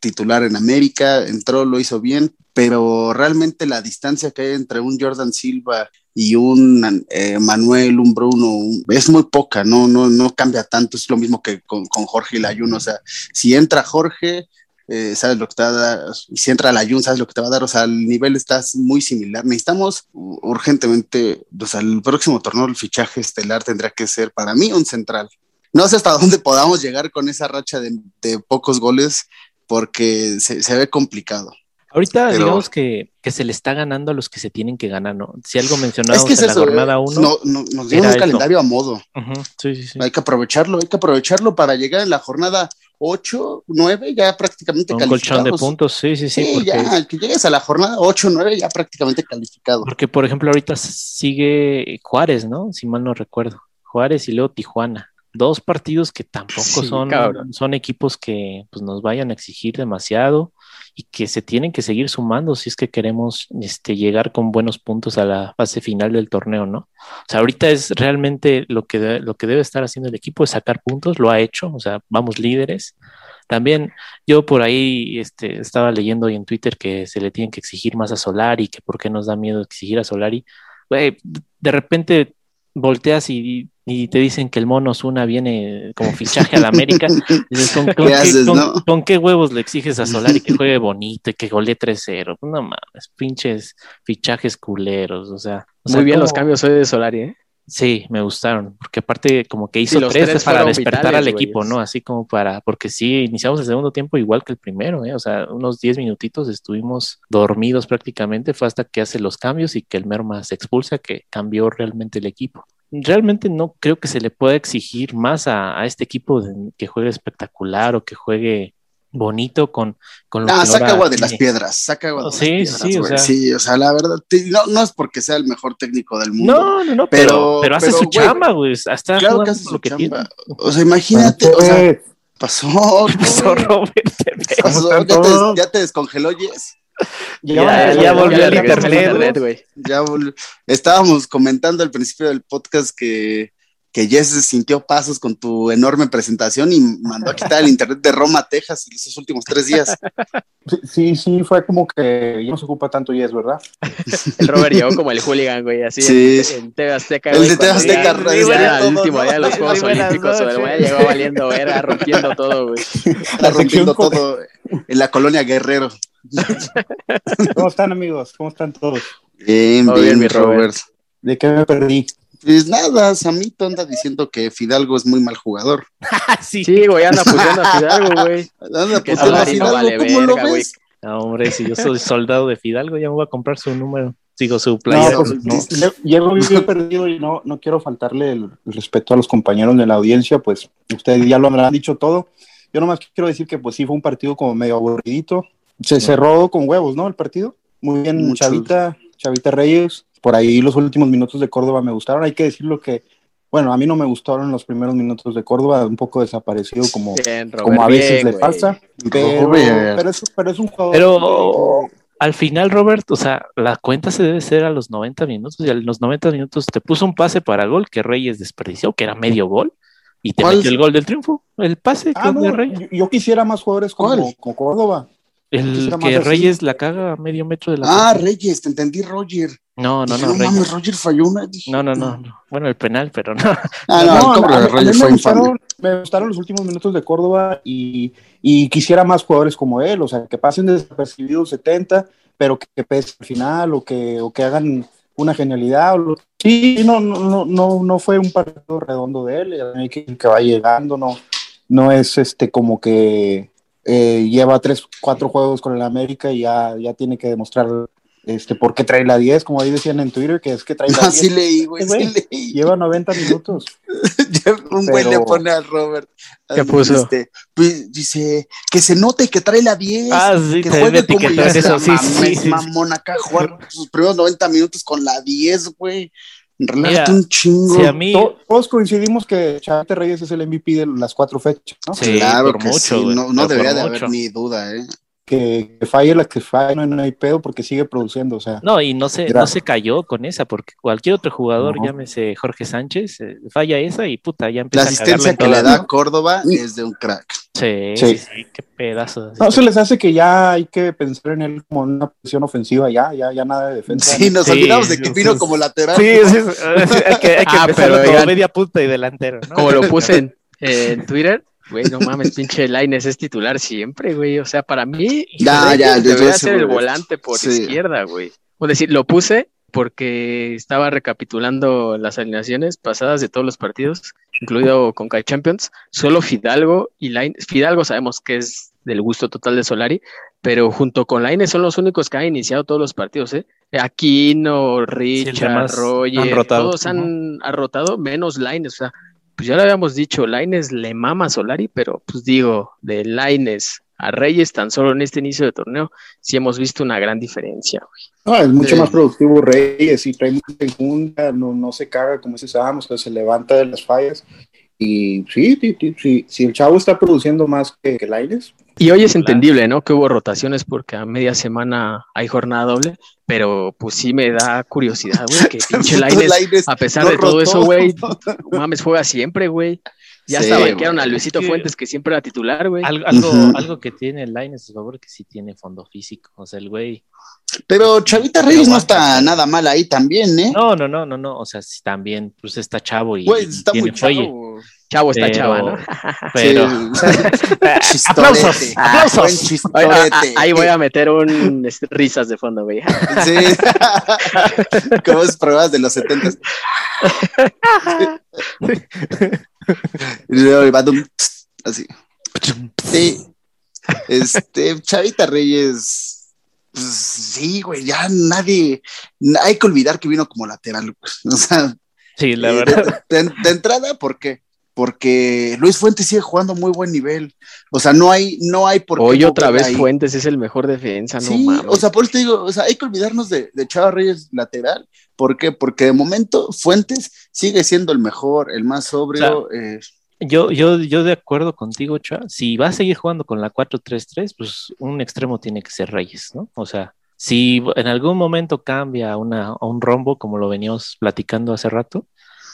titular en América, entró, lo hizo bien, pero realmente la distancia que hay entre un Jordan Silva y un eh, Manuel, un Bruno, es muy poca, no, no, no cambia tanto, es lo mismo que con, Jorge y Layun, o sea, si entra Jorge, eh, sabes lo que te va a dar, y si entra Layun, sabes lo que te va a dar, o sea, el nivel está muy similar, necesitamos urgentemente, o sea, el próximo torneo, el fichaje estelar tendrá que ser para mí un central. No sé hasta dónde podamos llegar con esa racha de, de pocos goles, porque se, se ve complicado. Ahorita digamos que, que, se le está ganando a los que se tienen que ganar, ¿no? Si algo mencionamos en la jornada 1. No, no, nos dieron un calendario a modo. sí, sí, sí. Hay que aprovecharlo, hay que aprovecharlo para llegar en la jornada 8, 9, ya prácticamente un colchón de puntos, sí, sí, sí. Sí, ya, que llegues a la jornada 8, 9, ya prácticamente calificado. Porque, por ejemplo, ahorita sigue Juárez, ¿no? Si mal no recuerdo. Juárez y luego Tijuana dos partidos que tampoco son, son equipos que pues, nos vayan a exigir demasiado y que se tienen que seguir sumando si es que queremos este, llegar con buenos puntos a la fase final del torneo, ¿no? O sea, ahorita es realmente lo que, lo que debe estar haciendo el equipo es sacar puntos, lo ha hecho, o sea, vamos líderes. También yo por ahí este, estaba leyendo hoy en Twitter que se le tienen que exigir más a Solari, que por qué nos da miedo exigir a Solari. de repente volteas y, y te dicen que el mono Zuna viene como fichaje a la América. Dices, ¿con, con ¿Qué qué, haces, con- no? con qué huevos le exiges a Solari que juegue bonito y que golee 3-0? No mames, pinches fichajes culeros, o sea. o sea, Muy bien los cambios hoy de Solari, ¿eh? Sí, me gustaron, porque aparte como que hizo Sí, tres, tres para despertar vitales, al equipo, ¿no? Así como para, porque sí, iniciamos el segundo tiempo igual que el primero, ¿eh? O sea, unos 10 minutitos estuvimos dormidos prácticamente, fue hasta que hace los cambios y que el Merma se expulsa que cambió realmente el equipo. Realmente no creo que se le pueda exigir más a, a este equipo de- que juegue espectacular o que juegue bonito con, con lo Ah, que saca ahora agua de las piedras, saca agua de Oh, las sí, piedras, sí, o güey. sea. Sí, o sea, la verdad, no, no es porque sea el mejor técnico del mundo. No, no, no, pero, Pero- pero hace pero, su güey, chamba, güey. Hasta claro que hace su lo que chamba. tiene. O sea, imagínate, o sea, pasó, ¿Qué pasó, güey? Robert? Pasó, ¿Cómo están ya, te, ya te descongeló, Yes. Ya, ya volvió el internet, güey. Ya vol- estábamos comentando al principio del podcast que, que Jess sintió pasos con tu enorme presentación y mandó a quitar el internet de Roma, Texas, en esos últimos tres días. Sí, sí, fue como que ya no se ocupa tanto Yes, ¿verdad? El Robert llegó como el hooligan, güey, así Sí. en, en TV Azteca. El güey, de TV Azteca, todo, último ¿no? día de los Juegos Olímpicos, el güey llegó valiendo verga, rompiendo todo, güey. Está rompiendo todo en la colonia Guerrero. ¿Cómo están, amigos? ¿Cómo están todos? Bien, bien, bien, mi mi Robert. Robert. ¿De qué me perdí? Pues nada, Samito anda diciendo que Fidalgo es muy mal jugador. sí. Sí, güey, anda puteando a Fidalgo, güey. Anda puteando a no Fidalgo, vale ¿cómo lo verga, güey. ves? No, hombre, si yo soy soldado de Fidalgo, ya me voy a comprar su número. Sigo su No, playera. pues, no. llego bien perdido y no, no quiero faltarle el, el respeto a los compañeros de la audiencia, pues ustedes ya lo habrán dicho todo. Yo nomás quiero decir que pues sí fue un partido como medio aburridito. Se cerró con huevos, ¿no? El partido. Muy bien, Mucho. Chavita, Chavita Reyes. Por ahí los últimos minutos de Córdoba me gustaron. Hay que decirlo que, bueno, a mí no me gustaron los primeros minutos de Córdoba, un poco desaparecido como, Bien, Robert, como a veces bien, le pasa. Pero, es, pero es un jugador. Pero al final, Robert, o sea, la cuenta se debe ser a los 90 minutos y a los 90 minutos te puso un pase para gol que Reyes desperdició, que era medio gol, y te metió el gol del triunfo. El pase Ah, que de no, Reyes. yo, yo quisiera más jugadores como, como Córdoba. El que así. Reyes la caga a medio metro de la Ah. Reyes, te entendí, Roger. No, no, Dije, no, no Reyes. mames, Roger falló una. Dije, No, no, no, no. Bueno, el penal, pero no. Ah, no, No, el cobro a- de a mí Reyes me fue gustaron, me gustaron los últimos minutos de Córdoba y, y quisiera más jugadores como él, o sea, que pasen desapercibidos 70, pero que, que pesen al final o que, o que hagan una genialidad. o lo- Sí, no, no, no, no, no fue un partido redondo de él, hay que, que va llegando, no, no es este como que eh, lleva tres, cuatro juegos con el América y ya, ya tiene que demostrar este, por qué trae la 10, como ahí decían en Twitter, que es que trae la 10. Así leí, güey, sí leí. Lleva 90 minutos. Un güey Pero- le pone al Robert. ¿Qué puso? este, pues, dice que se note que trae la 10. Ah, sí, que juegue como eso, sí, sí, sí. mamón acá jugar sus primeros 90 minutos con la 10, güey. Relájate Mira, un chingo. Si a mí, To- Todos coincidimos que Chavite Reyes es el MVP de las cuatro fechas, ¿no? Sí, claro por que mucho, sí, no, debería de mucho. haber ni duda, ¿eh? Que, que falle la que falle, no, no hay pedo porque sigue produciendo, o sea. no, y no se, no se cayó con esa, porque cualquier otro jugador, No. llámese Jorge Sánchez, eh, falla esa y puta, ya empieza La a cagarla asistencia en que le da ¿no? Córdoba es de un crack. Sí, Sí. sí, sí, qué pedazo. No se les hace que ya hay que pensar en él como una posición ofensiva, ya, ya, ya nada de defensa. Sí, nos Sí, olvidamos de que sí, vino sí. como lateral. Sí, sí, hay que, hay que Ah, pero como media punta y delantero, ¿no? Como lo puse en, en Twitter, güey, no mames, pinche Laines es titular siempre, güey. O sea, para mí, Ya, debería ser el volante por Sí. izquierda, güey. O decir, lo puse porque estaba recapitulando las alineaciones pasadas de todos los partidos, incluido con Kai Champions. Solo Fidalgo y Laines. Fidalgo sabemos que es del gusto total de Solari, pero junto con Laines son los únicos que han iniciado todos los partidos, ¿eh? Aquino, Richard, demás Roger, han rotado. todos han, han rotado, menos Laines, o sea, pues ya lo habíamos dicho, Laines le mama a Solari, pero pues digo, de Laines a Reyes tan solo en este inicio de torneo, sí hemos visto una gran diferencia, güey. No, es mucho Sí. más productivo Reyes y trae mucha enjundia, no, no se caga como ese que se levanta de las fallas. Y sí, sí, sí, sí, si el chavo está produciendo más que, que Lainez, Y hoy es entendible, ¿no? Que hubo rotaciones porque a media semana hay jornada doble, pero pues sí me da curiosidad, güey, que pinche Lainez a pesar no de todo rotó. eso, güey, mames, juega siempre, güey. Ya Sí, hasta banquearon a. Luisito Es que- Fuentes, que siempre era titular, güey. Algo, algo, algo que tiene a su favor, que sí tiene fondo físico. O sea, el güey. Pero Chavita Reyes no está nada mal ahí también, ¿eh? No, no, no, no, no. O sea, sí, también, pues está chavo y, Güey, y está tiene muy chavo. Chavo está Pero- chava, ¿no? Pero. Sí. aplausos, aplausos. A- a- ahí voy a meter un este, risas de fondo, güey. Sí. Como es pruebas de los 70. y luego el badum, así. Sí. Este, Chavita Reyes. Pues sí, güey, ya nadie. Hay que olvidar que vino como lateral. güey. O sea, Sí, la eh, verdad. De, de- de entrada, ¿por qué? Porque Luis Fuentes sigue jugando a muy buen nivel. O sea, no hay, no hay por qué. Hoy otra vez ahí. Fuentes es el mejor defensa, no Sí, mames. o sea, por eso te digo, o sea, hay que olvidarnos de, de Chava Reyes lateral. ¿Por qué? Porque de momento Fuentes sigue siendo el mejor, el más sobrio. eh, Yo, yo, yo de acuerdo contigo, Chua. Si va a seguir jugando con la 4-3-3, pues un extremo tiene que ser Reyes, ¿no? O sea, si en algún momento cambia a, una, a un rombo, como lo veníamos platicando hace rato,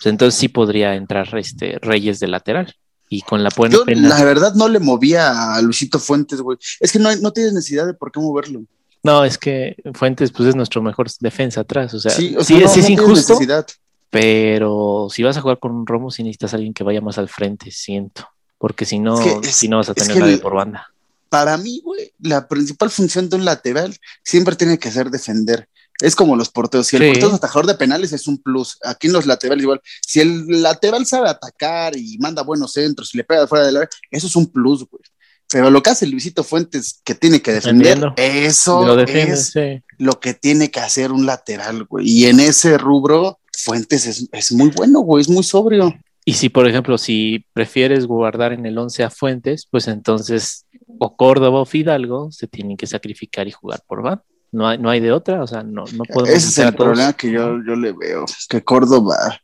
pues entonces sí podría entrar este Reyes de lateral. Y con la buena yo, pena. la verdad, no le movía a Luisito Fuentes, güey. Es que no, no tienes necesidad de por qué moverlo. No, es que Fuentes, pues es nuestro mejor defensa atrás. O sea, sí, sí, o sea, no- sí no es injusto, necesidad. pero si vas a jugar con un rombo, sí necesitas a alguien que vaya más al frente, siento. Porque si no, Es que es- si no vas a es tener que nadie por banda. Para mí, güey, la principal función de un lateral siempre tiene que ser defender. Es como los porteros. Si el Sí. portero es atajador de penales, es un plus. Aquí en los laterales, igual. Si el lateral sabe atacar y manda buenos centros y le pega de fuera del área, eso es un plus, güey. Pero lo que hace Luisito Fuentes, que tiene que defender, eso Lo defiende, es sí. lo que tiene que hacer un lateral, güey. Y en ese rubro, Fuentes es, es muy bueno, güey, es muy sobrio. Y si, por ejemplo, si prefieres guardar en el 11 a Fuentes, pues entonces o Córdoba o Fidalgo se tienen que sacrificar y jugar por van. No hay, no hay de otra, o sea, no, no podemos. Ese es el problema que yo, yo le veo, que Córdoba,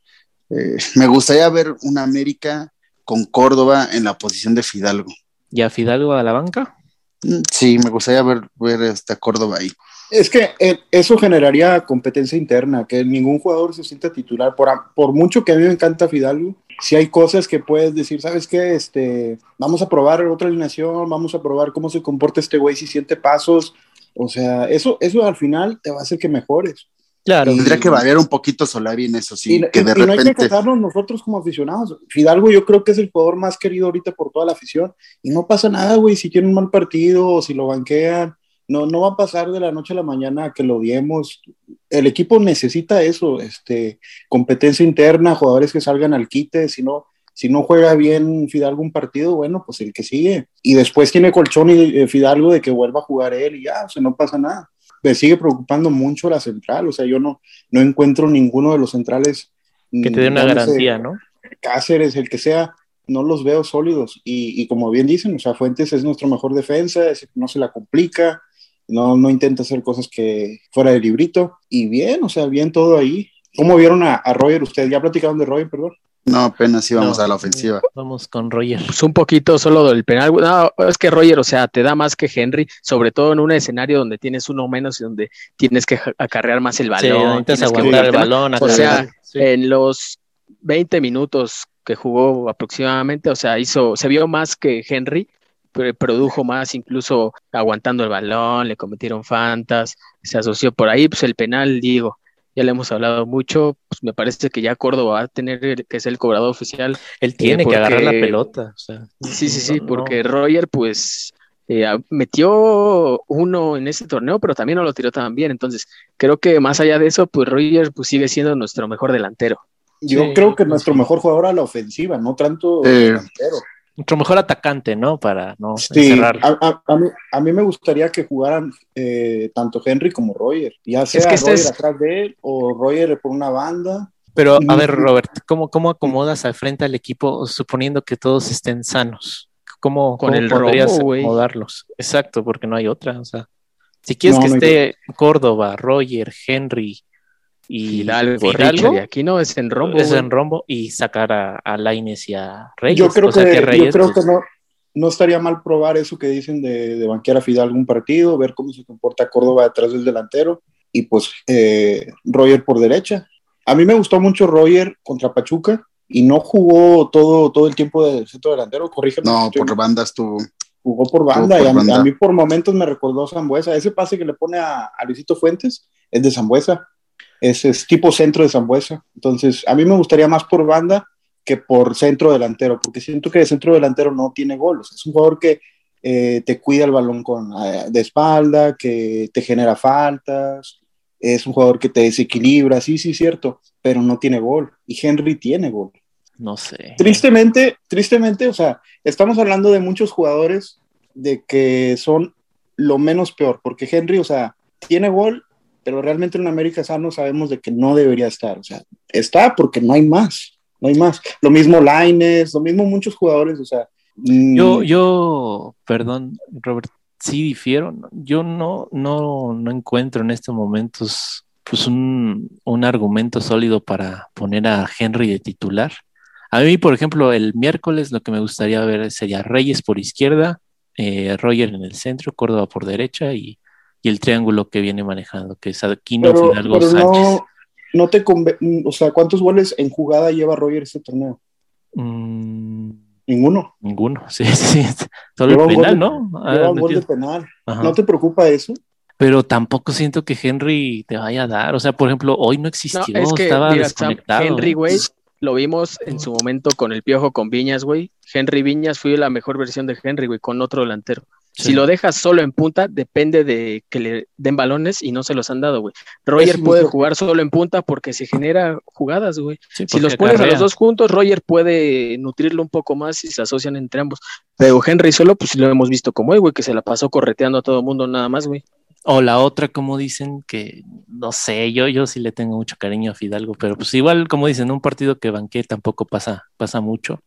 eh, me gustaría ver una América con Córdoba en la posición de Fidalgo. ¿Y a Fidalgo a la banca? Mm, Sí, me gustaría ver, ver este, a Córdoba ahí. Es que eh, eso generaría competencia interna, que ningún jugador se sienta titular. Por, por mucho que a mí me encanta Fidalgo, si hay cosas que puedes decir, ¿sabes qué? Este, vamos a probar otra alineación, vamos a probar cómo se comporta este güey si siente pasos. O sea, eso, eso al final te va a hacer que mejores. Claro. Y- Tendría que variar un poquito Solari en eso, sí, y, que y- de y no hay que repente... casarnos nosotros como aficionados. Fidalgo yo creo que es el jugador más querido ahorita por toda la afición. Y no pasa nada, güey, si tiene un mal partido o si lo banquean. No, no va a pasar de la noche a la mañana a que lo odiemos. El equipo necesita eso, este, competencia interna, jugadores que salgan al quite, si no, si no juega bien Fidalgo un partido, bueno, pues el que sigue. Y después tiene colchón y eh, Fidalgo de que vuelva a jugar él y ya, o sea, no pasa nada. Me sigue preocupando mucho la central, o sea, yo no, no encuentro ninguno de los centrales Que te dé una garantía, ¿no? Cáceres, el que sea, no los veo sólidos. Y, y como bien dicen, o sea, Fuentes es nuestro mejor defensa, es- no se la complica, no, no intenta hacer cosas que fuera de librito. Y bien, o sea, bien todo ahí. ¿Cómo vieron a, a Roger ustedes? ¿Ya platicaron de Roger, perdón? No, apenas íbamos No. a la ofensiva. Vamos con Roger. Pues un poquito solo del penal. No, es que Roger, o sea, te da más que Henry, sobre todo en un escenario donde tienes uno menos y donde tienes que acarrear más el Sí, balón. que aguantar el balón. O sea. Sí. En los 20 minutos que jugó aproximadamente, o sea, hizo, se vio más que Henry, pero produjo más, incluso aguantando el balón, le cometieron fantas, se asoció por ahí, pues el penal, digo, ya le hemos hablado mucho, pues me parece que ya Córdoba va a tener que ser el cobrador oficial. Él tiene eh, que agarrar la porque- pelota. O sea, Sí, sí, sí, no, no. porque Roger, pues, eh, metió uno en este torneo, pero también no lo tiró tan bien, entonces creo que más allá de eso, pues Roger pues, sigue siendo nuestro mejor delantero. Yo Sí, creo que sí. nuestro mejor jugador a la ofensiva, no tanto Eh, delantero. Nuestro mejor atacante, ¿no? Para no Sí, encerrar. a, a- a mí, a mí me gustaría que jugaran eh, tanto Henry como Roger, ya sea que este Roger es- atrás de él o Roger por una banda. Pero, a ver, Robert, ¿cómo, cómo acomodas al frente al equipo suponiendo que todos estén sanos? ¿Cómo, Con cómo el podrías acomodarlos? Exacto, porque no hay otra. O sea, si quieres No, que no hay esté Córdoba, Roger, Henry y Richard, y aquí no es en rombo. es güey. en rombo y sacar a, a Lainez y a Reyes. yo creo o sea, que, que yo creo pues, que no, no estaría mal probar eso que dicen de, de banquear a Fidalgo un partido, ver cómo se comporta Córdoba detrás del delantero y pues eh, Roger por derecha. A mí me gustó mucho Roger contra Pachuca, y no jugó todo, todo el tiempo de centro delantero, corrígeme. No, por banda estuvo. jugó por banda por y a, mí- banda. a mí por momentos me recordó a Zambuesa. Ese pase que le pone a, a Luisito Fuentes es de Zambuesa. Es, es tipo centro de Zambuesa. Entonces, a mí me gustaría más por banda que por centro delantero, porque siento que de centro delantero no tiene gol. O sea, es un jugador que eh, te cuida el balón con, eh, de espalda, que te genera faltas, es un jugador que te desequilibra, sí, sí, cierto, pero no tiene gol. Y Henry tiene gol. No sé. Tristemente, tristemente, o sea, estamos hablando de muchos jugadores de que son lo menos peor, porque Henry, o sea, tiene gol, pero realmente en América Sano sabemos de que no debería estar, o sea, está porque no hay más, no hay más. Lo mismo Laines, lo mismo muchos jugadores, o sea. mm, Yo, yo, perdón, Robert, sí difiero. Yo no, no, no encuentro en estos momentos pues un, un argumento sólido para poner a Henry de titular. A mí, por ejemplo, el miércoles lo que me gustaría ver sería Reyes por izquierda, eh, Roger en el centro, Córdoba por derecha y, y el triángulo que viene manejando, que es Aquino, pero, Fidalgo, pero Sánchez. no, no te mm, o sea, ¿cuántos goles en jugada lleva Roger este torneo? Mm, Ninguno. ninguno, sí, sí. Solo Lleva el un gol penal, de- ¿no? Ah, Lleva un gol de penal. Ajá. ¿No te preocupa eso? pero tampoco siento que Henry te vaya a dar. O sea, por ejemplo, hoy no No, existió, es que, estaba mira, Sam, desconectado. Henry, güey, lo vimos en su momento con el Piojo, con Viñas, güey. Henry Viñas fue la mejor versión de Henry, güey, con otro delantero. Sí. Si lo dejas solo en punta, depende de que le den balones y no se los han dado, güey. Roger muy puede jugar solo en punta porque se genera jugadas, güey. Sí, Si los pones a los dos juntos, Roger puede nutrirlo un poco más y se asocian entre ambos. Pero Henry solo, pues sí lo hemos visto como hoy, güey, que se la pasó correteando a todo el mundo nada más, güey. O la otra, como dicen, que no sé, yo, yo sí le tengo mucho cariño a Fidalgo, pero pues igual, como dicen, un partido que banqué tampoco pasa, pasa mucho.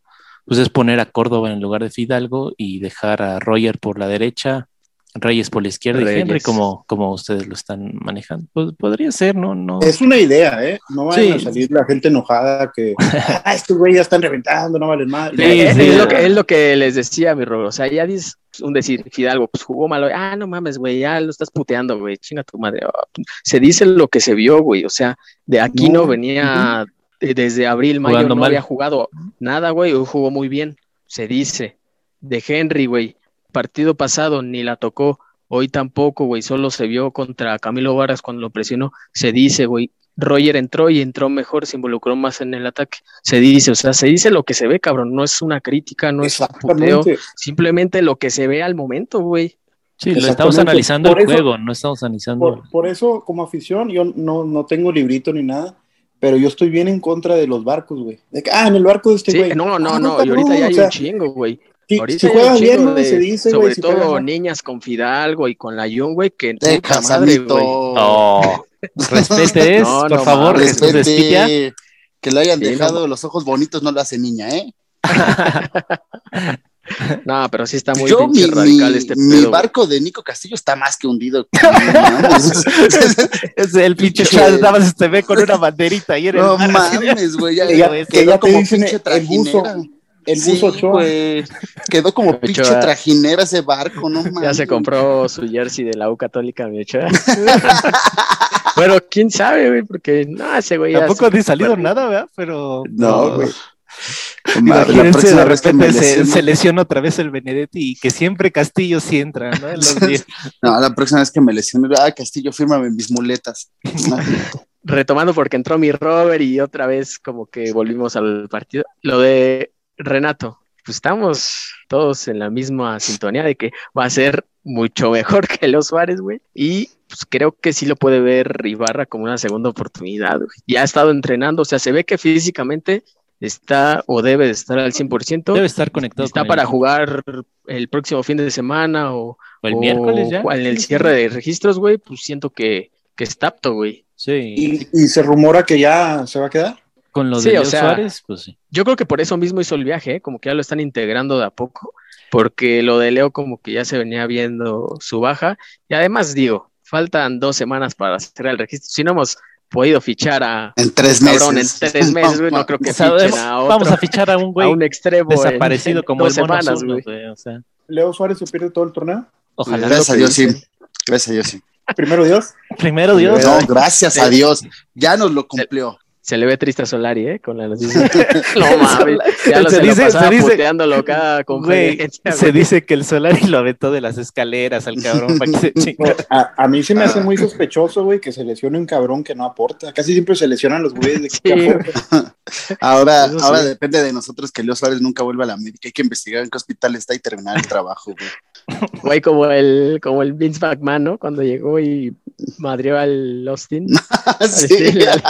Pues es poner a Córdoba en lugar de Fidalgo y dejar a Roger por la derecha, Reyes por la izquierda y Reyes. Henry como, como ustedes lo están manejando. Pues podría ser, ¿no? no Es una idea, ¿eh? No vayan Sí. a salir la gente enojada que "Ah, estos güeyes ya están reventando, no valen más. Sí, Eh, sí. es, lo que, es lo que les decía, mi Robert. O sea, ya dices un decir, Fidalgo, pues jugó malo. Ah, no mames, güey, ya lo estás puteando, güey. Chinga tu madre. Oh, Se dice lo que se vio, güey. O sea, de aquí no, No, venía desde abril, mayo, Jugando no mal. había jugado nada, güey. Hoy jugó muy bien. Se dice. De Henry, güey. Partido pasado ni la tocó. Hoy tampoco, güey. Solo se vio contra Camilo Varas cuando lo presionó. Se dice, güey. Roger entró y entró mejor, se involucró más en el ataque. Se dice, o sea, se dice lo que se ve, cabrón. No es una crítica, no es un puteo. Simplemente lo que se ve al momento, güey. Sí, lo estamos analizando Por el eso- juego, no estamos analizando. Por, por eso, como afición, yo no, no tengo librito ni nada, pero yo estoy bien en contra de los barcos, güey. De que, ah, en el barco de este Sí, güey. no, no, Ah, no. Y ahorita ya o hay sea, un chingo, güey. Si, Ahorita si juegas bien, güey, de- se dice, sobre si todo niñas con Fidalgo y con la Jun, güey, que De puta madre, güey. No, respete es, No, por no favor, Respete. Que le hayan Sí, dejado no. los ojos bonitos no lo hace niña, ¿eh? No, pero sí está muy Yo, pinche mi, radical este mi pedo. barco de Nico Castillo está más que hundido. Mames. Es el pinche Pinche- Chas, nada más se ve con una banderita en el no mar, de- mames, güey. Ya, ya- quedó que ya te dicen pinche el buzo. El Sí, buzo. Quedó como Ochoa. pinche trajinera ese barco, no mames. Ya se compró su jersey de la U Católica, mi Ochoa. Pero quién sabe, güey, porque no, ese güey Tampoco ha salido nada, ¿verdad? Pero No, güey. Madre, Imagínense, de repente se, lesiona otra vez el Benedetti y que siempre Castillo sí entra, ¿no? En los diez. No, la próxima vez que me lesione, ah, Castillo, fírmame mis muletas. retomando porque entró mi Robert y otra vez como que volvimos al partido. Lo de Renato, pues estamos todos en la misma sintonía de que va a ser mucho mejor que los Suárez, güey. Y pues creo que sí lo puede ver Ibarra como una segunda oportunidad, güey. Ya ha estado entrenando, o sea, se ve que físicamente está o debe de estar al 100%. Debe estar conectado. Está con para jugar el próximo fin de semana o, O el o miércoles ya. En el cierre de registros, güey, pues siento que, que está apto, güey. Sí. Y, y se rumora que ya se va a quedar. Con lo Sí, de o Leo sea, Suárez, pues sí. Yo creo que por eso mismo hizo el viaje, ¿eh? como que ya lo están integrando de a poco, porque lo de Leo como que ya se venía viendo su baja, y además digo, faltan dos semanas para hacer el registro, si no hemos podido fichar a En tres meses. cabrón en tres meses, güey, no creo que fichen a otro, Vamos a fichar a un a güey un extremo desaparecido en como dos el mono semanas, güey. güey, O sea, Leo Suárez se pierde todo el torneo. ojalá. Gracias a Dios, sí. Gracias a Dios, sí. Primero Dios. Primero Dios. No, gracias a Dios. Ya nos lo cumplió. Se le ve triste a Solari, ¿eh? Con la noticia. no mames. Ya lo Se se, dice- lo se dice- Güey, conferencia, se dice que el Solari lo aventó de las escaleras al cabrón para que se chinga. A, a mí se me hace muy sospechoso, güey, que se lesione un cabrón que no aporta. Casi siempre se lesionan los güeyes de que Sí. Ahora, Eso sí. ahora depende de nosotros que Leo Suárez nunca vuelva a la América. Hay que investigar en qué hospital está y terminar el trabajo, güey. Güey, como el, como el Vince McMahon, ¿no? Cuando llegó y madrió al Austin. Sí, Sí, al,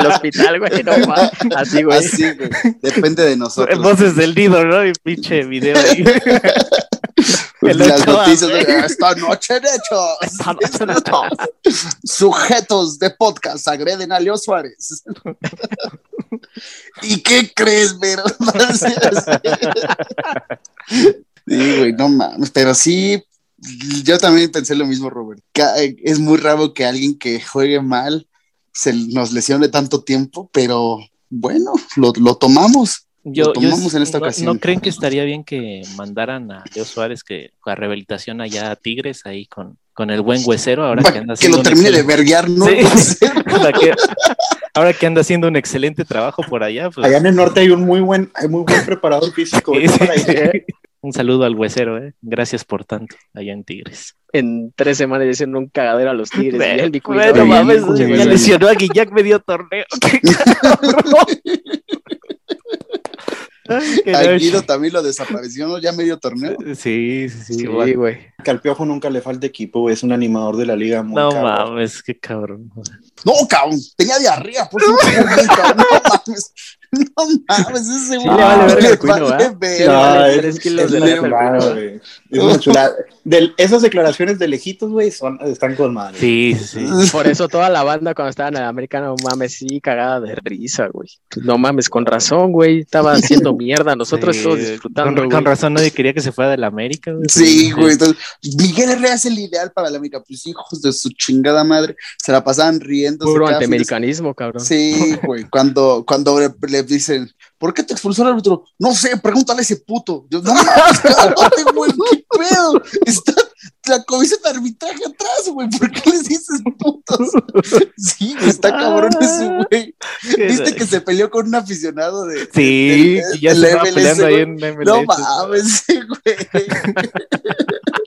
al hospital, güey. No mames. Así, güey. así, güey. Depende de nosotros. Voces del nido, ¿no? Y pinche video ahí. el Las Ochoa, noticias güey. de esta noche, de hecho, sujetos de podcast agreden a Leo Suárez. ¿Y qué crees, Vero? Sí, güey, no mames, pero sí, yo también pensé lo mismo, Robert. Ca- Es muy raro que alguien que juegue mal se nos lesione tanto tiempo, pero bueno, lo, lo tomamos. Yo, Lo yo tomamos en esta no, ocasión. ¿No creen que estaría bien que mandaran a Leo Suárez que a rehabilitación allá a Tigres ahí con, con el buen huesero ahora que anda que lo termine de verguear, ¿no? Sí. Ahora que, ahora que anda haciendo un excelente trabajo por allá, pues Allá en el norte hay un muy buen, hay muy buen preparador físico. Sí, güey, sí, para ahí. sí. Un saludo al huesero, ¿eh? Gracias por tanto allá en Tigres. En tres semanas haciendo un cagadero a los tigres. Bueno, Bien, mi bueno, mames, ya lesionó a Guiñac medio torneo. ¡Qué! Ay. Guido también lo desapareció, ¿no? Ya medio torneo. Sí, sí, sí. Güey. Que al Piojo nunca le falta equipo, güey. Es un animador de la liga muy No cabrón. mames, qué cabrón. No, cabrón, tenía diarrea, por. No mames. No mames, ese güey. vale al Cuino, de la. Es una chulada. Del- esas declaraciones de lejitos, güey, son, están con madre. Sí, sí, sí. Por eso toda la banda cuando estaba en el americano, mames, sí, cagada de risa, güey. No mames, con razón, güey. Estaba haciendo mierda. Nosotros Sí, todos disfrutando, con razón nadie quería que se fuera de la América, güey. Sí, güey. Entonces, Miguel Herrera es el ideal para la América. Pues hijos de su chingada madre. Se la pasaban riendo. Puro antiamericanismo, cabrón. Sí, güey. Cuando, cuando le, le dicen, ¿por qué te expulsó el árbitro? No sé, pregúntale a ese puto. Yo, no cálmate, güey, qué pedo. Está la comisión de arbitraje atrás, güey. ¿Por qué les dices putos? Sí, está cabrón ese güey. ¿Viste que se peleó con un aficionado de. Sí, del- ya del se MLS, peleando ahí en MLS. No mames, güey.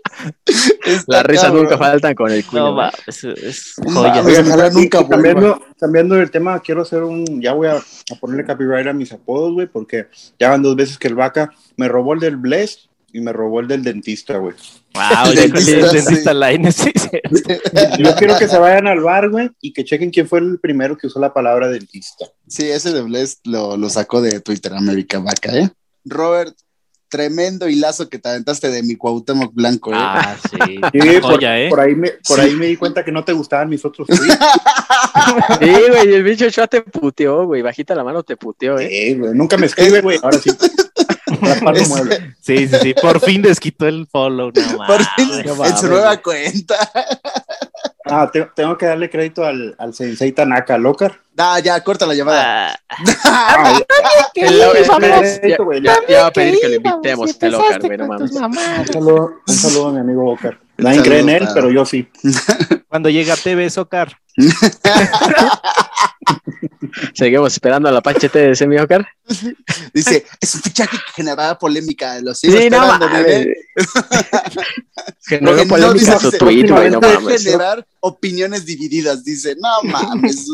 Risas cabrón. nunca faltan con el culo. No mames, es, es No joya. Oigan, ojalá nunca cambiando, cambiando el tema, quiero hacer un. Ya voy a, a ponerle copyright a mis apodos, güey, porque ya van dos veces que el vaca me robó el del Bless y me robó el del dentista, güey. Wow, El con el dentista, dentista Line, sí, sí. Yo quiero que se vayan al bar, güey, y que chequen quién fue el primero que usó la palabra dentista. Sí, ese de Bless lo, lo sacó de Twitter América Vaca, ¿eh? Robert, tremendo hilazo que te aventaste de mi Cuauhtémoc Blanco, ¿eh? Ah, sí. Sí, por, joya, ¿eh? por ahí me, por Sí. ahí me di cuenta que no te gustaban mis otros tweets. Sí, güey, el bicho ya te puteó, güey. Bajita la mano te puteó, eh. Sí, güey, nunca me escribe, güey. Ahora sí. Es-. Sí, sí, sí. Por fin desquitó el follow. No Por fin, no en su nueva cuenta. Ah, te- tengo que darle crédito al, al Sensei Tanaka, Locar. Ah, ya, corta la llamada. Ah, El- el- vamos. ya, va a pedir que lo invitemos, este güey, no mames. un, saludo, un saludo a mi amigo Locar. Nadie cree en él, pero yo sí. Cuando llega TV Socar. Seguimos esperando a la Panchete de Semi Oscar. Dice, es un fichaje que generará polémica. Lo Sí, sigo no esperando, mames. bebé. Generó no polémica dice- su tweet, güey, no mames. generar opiniones divididas. Dice, no mames.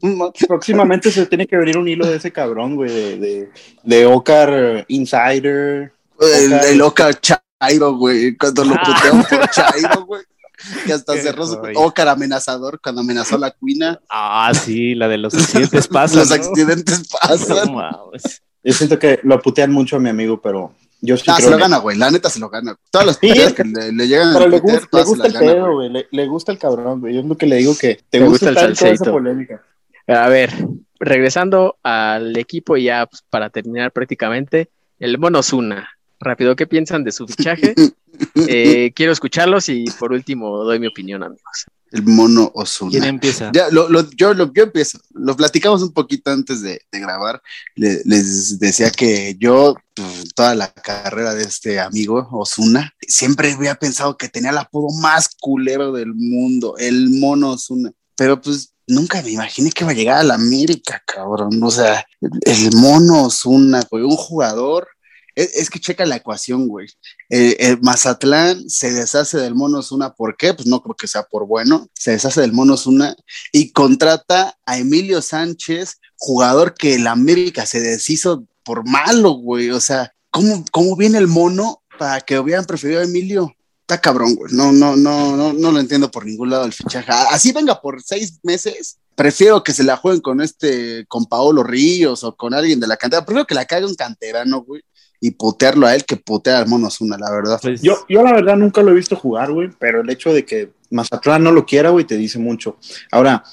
Próximamente se tiene que venir un hilo de ese cabrón, güey, de, de, de Ocar Insider. el, Ocar. Chairo, güey. Cuando lo putearon por Chairo, güey. Que hasta Qué cerró su. Ocar amenazador cuando amenazó a la cuina. Ah, sí, la de los accidentes pasan. Los ¿no? accidentes No pasan. mames. Yo siento que lo putean mucho a mi amigo, pero yo sí Ah, se creo lo en él. gana, güey. La neta se lo gana. Todas las Sí, que le, le llegan Pero a le, Twitter, gus- le se gusta el gana, pedo, güey. Le, le gusta el cabrón, güey. Yo es lo que le digo que te gusta, gusta el toda esa polémica. A ver, regresando al equipo y ya pues, para terminar prácticamente, el Mono Zuna. Rápido, ¿qué piensan de su fichaje? Eh, quiero escucharlos y por último doy mi opinión, amigos. El mono Osuna. ¿Quién empieza? Ya, lo, lo- yo, lo, yo empiezo. Lo platicamos un poquito antes de, de grabar. Le- les decía que yo, pues, toda la carrera de este amigo Osuna, siempre había pensado que tenía el apodo más culero del mundo, el mono Osuna. Pero pues nunca me imaginé que iba a llegar a la América, cabrón. O sea, el mono Osuna, güey, un jugador. Es, que checa la ecuación, güey. Eh, el Mazatlán se deshace del mono Osuna, ¿por qué? Pues no creo que sea por bueno. Se deshace del mono Osuna y contrata a Emilio Sánchez, jugador que el América se deshizo por malo, güey. O sea, ¿cómo, cómo viene el mono para que hubieran preferido a Emilio? está cabrón, güey. No, no, no, no, no lo entiendo por ningún lado el fichaje. Así venga por seis meses. Prefiero que se la jueguen con este, con Paolo Ríos o con alguien de la cantera. Prefiero que la caiga un canterano, güey, y putearlo a él que putear al Mono Zuna, la verdad. Pues, yo, yo la verdad nunca lo he visto jugar, güey, pero el hecho de que Mazatlán no lo quiera, güey, te dice mucho. Ahora,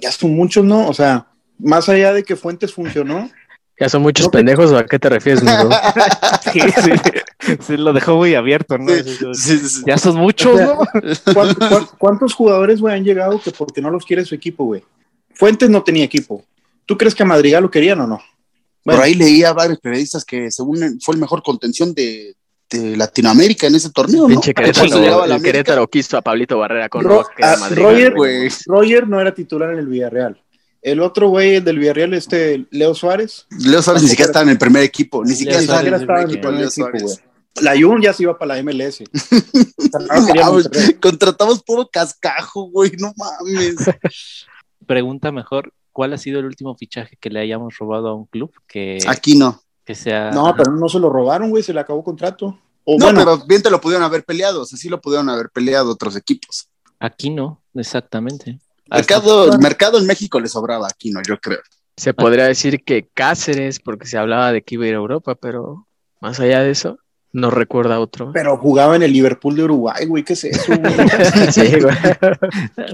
ya son muchos, ¿no? O sea, más allá de que Fuentes funcionó, ¿Ya son muchos pendejos o a qué te refieres, sí, sí, sí, lo dejó muy abierto, ¿no? Sí, ya son muchos, ¿no? ¿cuántos, ¿Cuántos jugadores, güey, han llegado que porque no los quiere su equipo, güey? Fuentes no tenía equipo. ¿Tú crees que a Madrigal lo querían o no? Bueno. Por ahí leía varios periodistas que según fue el mejor contención de, de Latinoamérica en ese torneo, ¿no? Pinche Querétaro, el Querétaro quiso a Pablito Barrera con Ro a Roger, Roger no era titular en el Villarreal. El otro güey del Villarreal, este Leo Suárez. Leo Suárez ni siquiera estaba en el primer equipo, ni siquiera, estaba en el primer equipo. Leo Suárez. La Jun ya se iba para la MLS. no, contratamos puro cascajo, güey, no mames. Pregunta mejor, ¿cuál ha sido el último fichaje que le hayamos robado a un club? Que, Aquí no. Que sea... No, pero no se lo robaron, güey, se le acabó contrato. O no, bueno, pero bien te lo pudieron haber peleado, o sea, sí lo pudieron haber peleado otros equipos. Aquí no, exactamente. Mercado, el mercado en México le sobraba aquí, ¿no? Yo creo. Se podría decir que Cáceres, porque se hablaba de que iba a ir a Europa, pero más allá de eso, no recuerda otro. Pero jugaba en el Liverpool de Uruguay, güey, ¿qué es eso? sí, güey.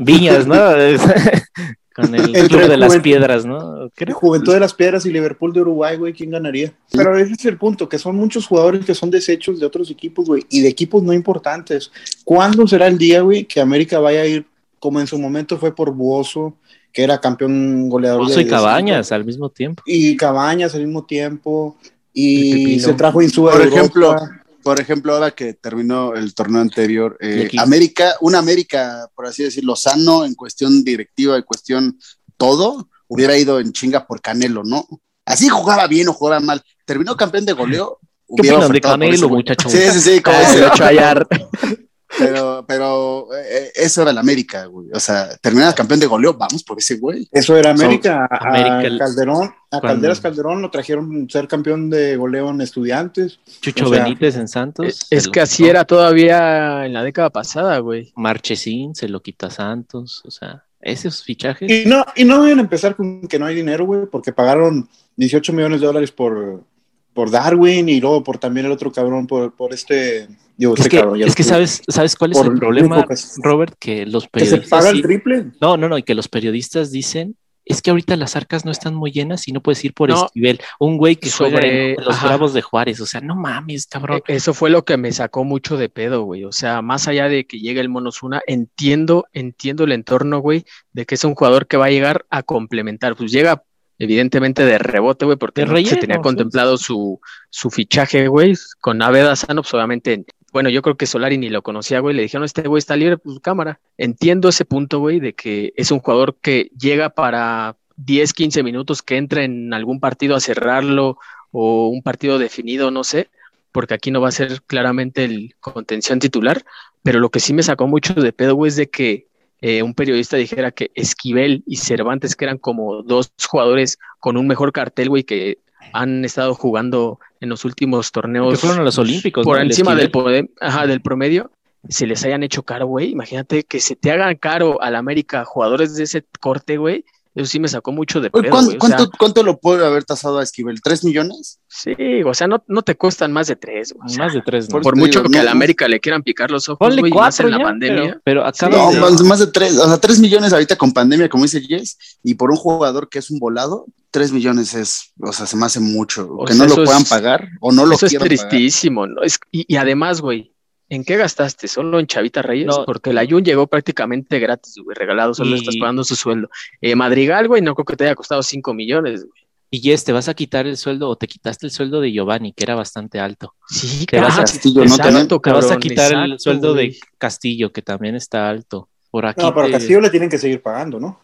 Viñas, ¿no? Con el Club de las Piedras, ¿no? ¿Qué Juventud de las Piedras y Liverpool de Uruguay, güey, ¿quién ganaría? Pero ese es el punto, que son muchos jugadores que son desechos de otros equipos, güey, y de equipos no importantes. ¿Cuándo será el día, güey, que América vaya a ir como en su momento fue por Buoso, que era campeón goleador. Buoso y Cabañas al mismo tiempo. Y Cabañas al mismo tiempo. Y se trajo Insúa Por ejemplo, por ejemplo, ahora que terminó el torneo anterior, eh, América, una América, por así decirlo, sano en cuestión directiva, en cuestión todo, hubiera ido en chinga por Canelo, ¿no? Así jugaba bien o jugaba mal. Terminó campeón de goleo. ¿Qué opinan de Canelo, muchachos? Sí, sí, sí, como se Pero, pero eh, eso era el América, güey. O sea, terminas campeón de goleo, vamos por ese güey. Eso era América. So, América a Calderón, a. Calderas Calderón lo trajeron ser campeón de goleo en Estudiantes. Chucho o sea, Benítez en Santos. Es, es que así era todavía en la década pasada, güey. Marchesín se lo quita a Santos, o sea, esos fichajes. Y no, y no deben empezar con que no hay dinero, güey, porque pagaron 18 millones de dólares por, por Darwin y luego por también el otro cabrón, por, por este Digo, es, que, cabrón, es que, sabes, ¿sabes cuál es el problema, Robert? Que los periodistas. ¿Que se paga el triple? No, no, no, y que los periodistas dicen. Es que ahorita las arcas no están muy llenas y no puedes ir por no, Esquivel. Un güey que sobre, juega en los ajá. Bravos de Juárez. O sea, no mames, cabrón. Eso fue lo que me sacó mucho de pedo, güey. O sea, más allá de que llegue el Monosuna, entiendo, entiendo el entorno, güey, de que es un jugador que va a llegar a complementar. Pues llega evidentemente de rebote, güey, porque relleno, se tenía sí, contemplado sí. Su, su fichaje, güey, con Aveda Sano, pues obviamente bueno, yo creo que Solari ni lo conocía, güey, le dijeron, este güey está libre, pues cámara. Entiendo ese punto, güey, de que es un jugador que llega para 10, 15 minutos, que entra en algún partido a cerrarlo o un partido definido, no sé, porque aquí no va a ser claramente el contención titular, pero lo que sí me sacó mucho de pedo, güey, es de que eh, un periodista dijera que Esquivel y Cervantes, que eran como dos jugadores con un mejor cartel, güey, que han estado jugando en los últimos torneos. Que fueron a los Olímpicos. Por ¿no? encima del, poder, ajá, del promedio, se les hayan hecho caro, güey. Imagínate que se te hagan caro al América jugadores de ese corte, güey. Eso sí me sacó mucho de pedo, ¿Cuánto, ¿cuánto, sea, ¿Cuánto, lo puede haber tasado a Esquivel? ¿Tres millones? Sí, o sea, no, no te cuestan más de tres. O sea, más de tres, ¿no? Por, por mucho digo, que no, al América le quieran picar los ojos, güey, más en la pandemia. Pero, pero acaba sí, de... más, más, de tres, o sea, tres millones ahorita con pandemia, como dice Jess, y por un jugador que es un volado, tres millones es, o sea, se me hace mucho. O que sea, no lo puedan es, pagar o no lo eso quieran es tristísimo, pagar. ¿no? Es, y, y además, güey, ¿En qué gastaste? ¿Solo en Chavita Reyes? No. Porque la Jun llegó prácticamente gratis, güey, regalado, solo y... estás pagando su sueldo. Eh, Madrigal, güey, no creo que te haya costado 5 millones, güey. Y Jess, te vas a quitar el sueldo o te quitaste el sueldo de Giovanni, que era bastante alto. Sí, te vas a, Castillo, ¿no? Exacto, te vas a quitar exacto, el sueldo güey. de Castillo, que también está alto. Por aquí no, pero te... Castillo le tienen que seguir pagando, ¿no?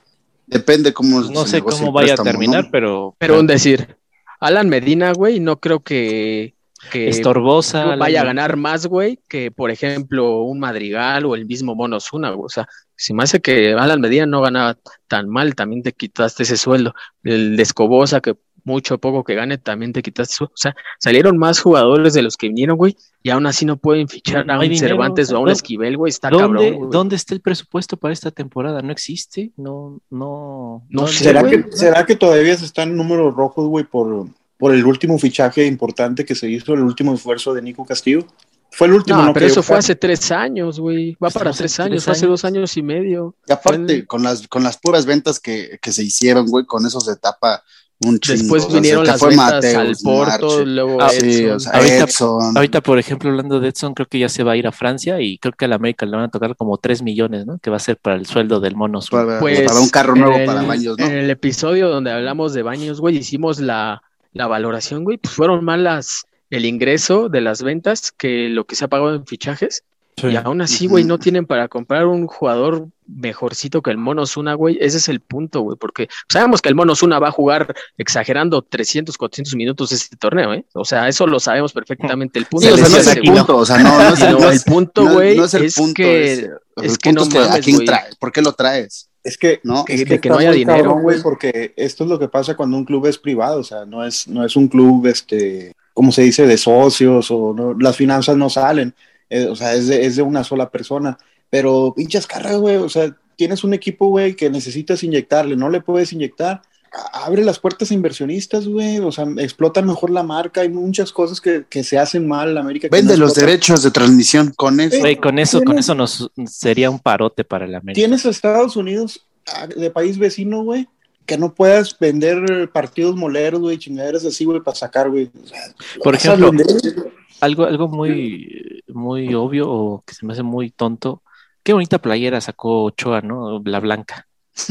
Depende cómo No se sé cómo vaya a terminar, ¿no? pero, Pero un decir, Alan Medina, güey, no creo que, que estorbosa. vaya a ganar más, güey, que por ejemplo un Madrigal o el mismo Mono Zuna, güey. O sea, si me hace que Alan Medina no ganaba tan mal, también te quitaste ese sueldo. El de Escobosa, que mucho o poco que gane, también te quitaste su. O sea, salieron más jugadores de los que vinieron, güey, y aún así no pueden fichar No a un dinero, Cervantes o a un ¿dó- Esquivel, güey. Está ¿Dónde, cabrón, güey. ¿Dónde está el presupuesto para esta temporada? ¿No existe? No, no. No sé, ¿Será güey. que, ¿Será que todavía se están en números rojos, güey, por, por el último fichaje importante que se hizo, el último esfuerzo de Nico Castillo? Fue el último, No, ¿no? pero eso fue hace tres años, güey. Va para tres años, tres fue hace dos años y medio. Y aparte, con las, con las puras ventas que, que se hicieron, güey, con eso se tapa un chingo. Después O sea, vinieron las fue ventas Mateus, al Porto, Marche. luego Ah, Sí, Edson. o sea, Ahorita- Edson. Ahorita, por ejemplo, hablando de Edson, creo que ya se va a ir a Francia y creo que al América le van a tocar como 3 millones, ¿no? Que va a ser para el sueldo del mono. Pues, para un carro nuevo el- para baños, ¿no? En el episodio donde hablamos de baños, güey, hicimos la, la valoración, güey, pues fueron más las, el ingreso de las ventas que lo que se ha pagado en fichajes. Y aún así, güey, no tienen para comprar un jugador mejorcito que el Mono Zuna, güey. Ese es el punto, güey, porque sabemos que el Mono Zuna va a jugar exagerando 300, 400 minutos este torneo, ¿eh? O sea, eso lo sabemos perfectamente. El punto Sí, o sea, no es el punto, o sea, no, no es el, No, punto, no- güey, no es el es punto que, es el que punto no es que ¿a mames, quién güey. trae? ¿Por qué lo traes? Es que, ¿No? Que- es de que no haya dinero, cabrón, güey, porque esto es lo que pasa cuando un club es privado, o sea, no es, no es un club, este, como se dice, de socios o no, las finanzas no salen, eh, o sea, es de, es de una sola persona, pero pinches carras, güey, o sea, tienes un equipo, güey, que necesitas inyectarle, no le puedes inyectar, abre las puertas a inversionistas, güey, o sea, explota mejor la marca, hay muchas cosas que, que se hacen mal en América. Vende no los derechos de transmisión con eso. Güey, con eso, con eso nos sería un parote para el América. Tienes a Estados Unidos de país vecino, güey, que no puedas vender partidos moleros, güey, chingaderas así, güey, para sacar, güey. O sea, lo Por ejemplo, vender. Algo, algo muy, muy obvio o que se me hace muy tonto. Qué bonita playera sacó Ochoa, ¿no? La blanca.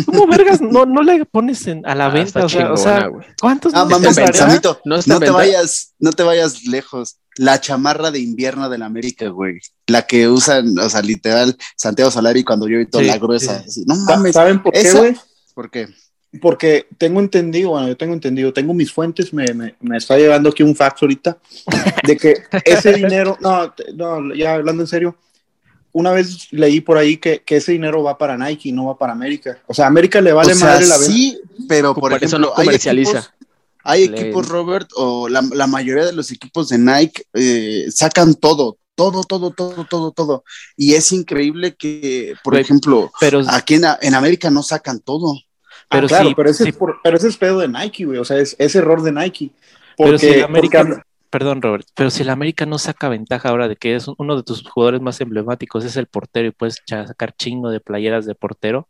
¿Cómo vergas? No, no le pones en- a la Ah, venta. O sea, o chingona, sea, güey. ¿cuántos Ah, no mames? Samito, No no, te vayas, no te vayas lejos. La chamarra de invierno del América, güey. La que usan, o sea, literal, Santiago Solari cuando yo vi toda Sí, la gruesa. sí. No mames. ¿Saben por qué, esa- güey? ¿Por qué? Porque tengo entendido, bueno, yo tengo entendido, tengo mis fuentes, me, me, me está llegando aquí un fax ahorita, de que ese dinero, no, no, ya hablando en serio, una vez leí por ahí que, que ese dinero va para Nike y no va para América. O sea, América le vale o sea, madre la venta. sí, pero por, Por eso no hay comercializa. equipos- Hay equipos, Robert, o la, la mayoría de los equipos de Nike eh, sacan todo, todo, todo, todo, todo, todo. Y es increíble que, por ejemplo, Pero, aquí en, en América no sacan todo. Ah, pero claro, sí, pero, ese sí. es por- pero ese es pedo de Nike, güey. O sea, es, es error de Nike. Pero Porque, si América, porque- perdón, Robert, pero si el América no saca ventaja ahora de que es uno de tus jugadores más emblemáticos, es el portero y puedes sacar chingo de playeras de portero,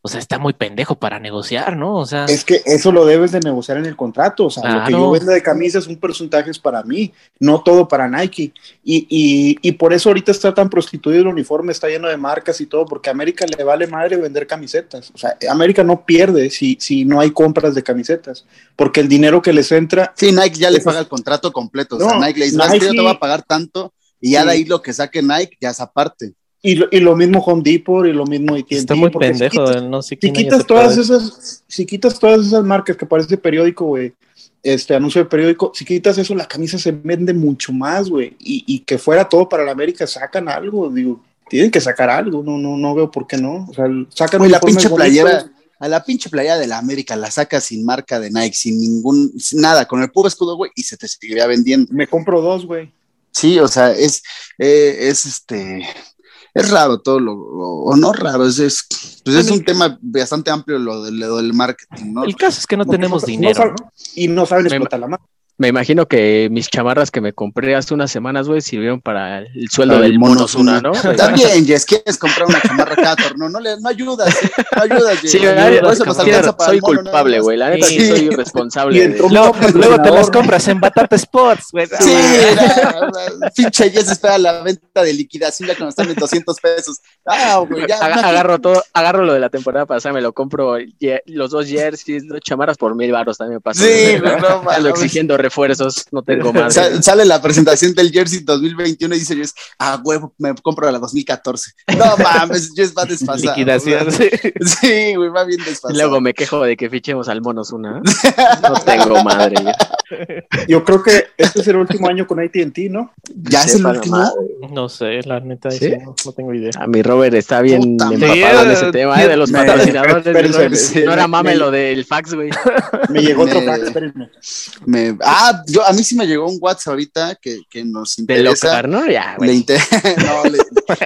o sea, está muy pendejo para negociar, ¿no? O sea, Es que eso lo debes de negociar en el contrato. O sea, lo que yo venda de camisas, un porcentaje es para mí, no todo para Nike. Y, y, y por eso ahorita está tan prostituido el uniforme, está lleno de marcas y todo, porque a América le vale madre vender camisetas. O sea, América no pierde si, si no hay compras de camisetas, porque el dinero que les entra, Sí, Nike ya le paga el contrato completo. O sea, No, Nike le dice, "¿Sabes qué? yo te Nike- voy a pagar tanto, y ya Sí. de ahí lo que saque Nike ya es aparte. Y lo, y lo mismo Home Depot y lo mismo AT&T. está muy porque si pendejo, quitas- no sé si quién haya quitas todas esas, si quitas todas esas marcas que parece periódico, güey, este anuncio de periódico, si quitas eso, la camisa se vende mucho más, güey, y, y que fuera todo para la América, sacan algo, digo, tienen que sacar algo, no, no, no veo por qué no, o sea, sacan la pinche bonitos. playera, a la pinche playera de la América la saca sin marca de Nike, sin ningún, sin nada, con el puro escudo, güey, y se te seguiría vendiendo. Me compro dos, güey. Sí, o sea, es, eh, es este, es raro todo lo, o, o no raro, es, es, pues es un tema bastante amplio lo del, lo del marketing, ¿no? El caso es que no tenemos no- no dinero. Y no saben Me- explotar la marca. Me imagino que mis chamarras que me compré hace unas semanas, güey, sirvieron para el sueldo Para del Mono Zuna. ¿no? También, Jess, quieres comprar una chamarra cada torneo, no, le, no ayudas, ¿eh? no ayudas, Jess. Sí, Por ay, eso nos alcanza para soy el mono, nada culpable, güey. La neta sí, soy irresponsable. Y Luego, luego te las compras en Batata Sports, güey. Sí, pinche Jess espera la venta de liquidación ya cuando están en 200 pesos. Ah, güey, ya. Aga- agarro todo, agarro lo de la temporada pasada, me lo compro los dos jerseys, dos chamarras por mil baros también me pasó. Sí, no mames. exigiendo refuerzos, no tengo más. Sa- sale la presentación del Jersey 2021 y dice Jess, ah, huevo, me compro la 2014. No mames, Jess va desfasado. Liquidación, sí. Sí, güey, va bien Y desfasado. luego me quejo de que fichemos al Monos una. No tengo madre. ya. Yo creo que este será el último año con AT&T, ¿no? ya es el último. No sé, la neta, ¿Sí? no, no tengo idea. A mi Robert está bien Puta empapado en madre. ese tema, ¿eh? de los Me- patrocinadores. mi espérense, Robert. sí, no era me- mame me- lo del fax, güey. Me llegó otro Me- fax, espérenme. Me- ah, yo, a mí sí me llegó un WhatsApp ahorita que, que nos De interesa. locar, ¿no? Ya, güey. inter- no, le-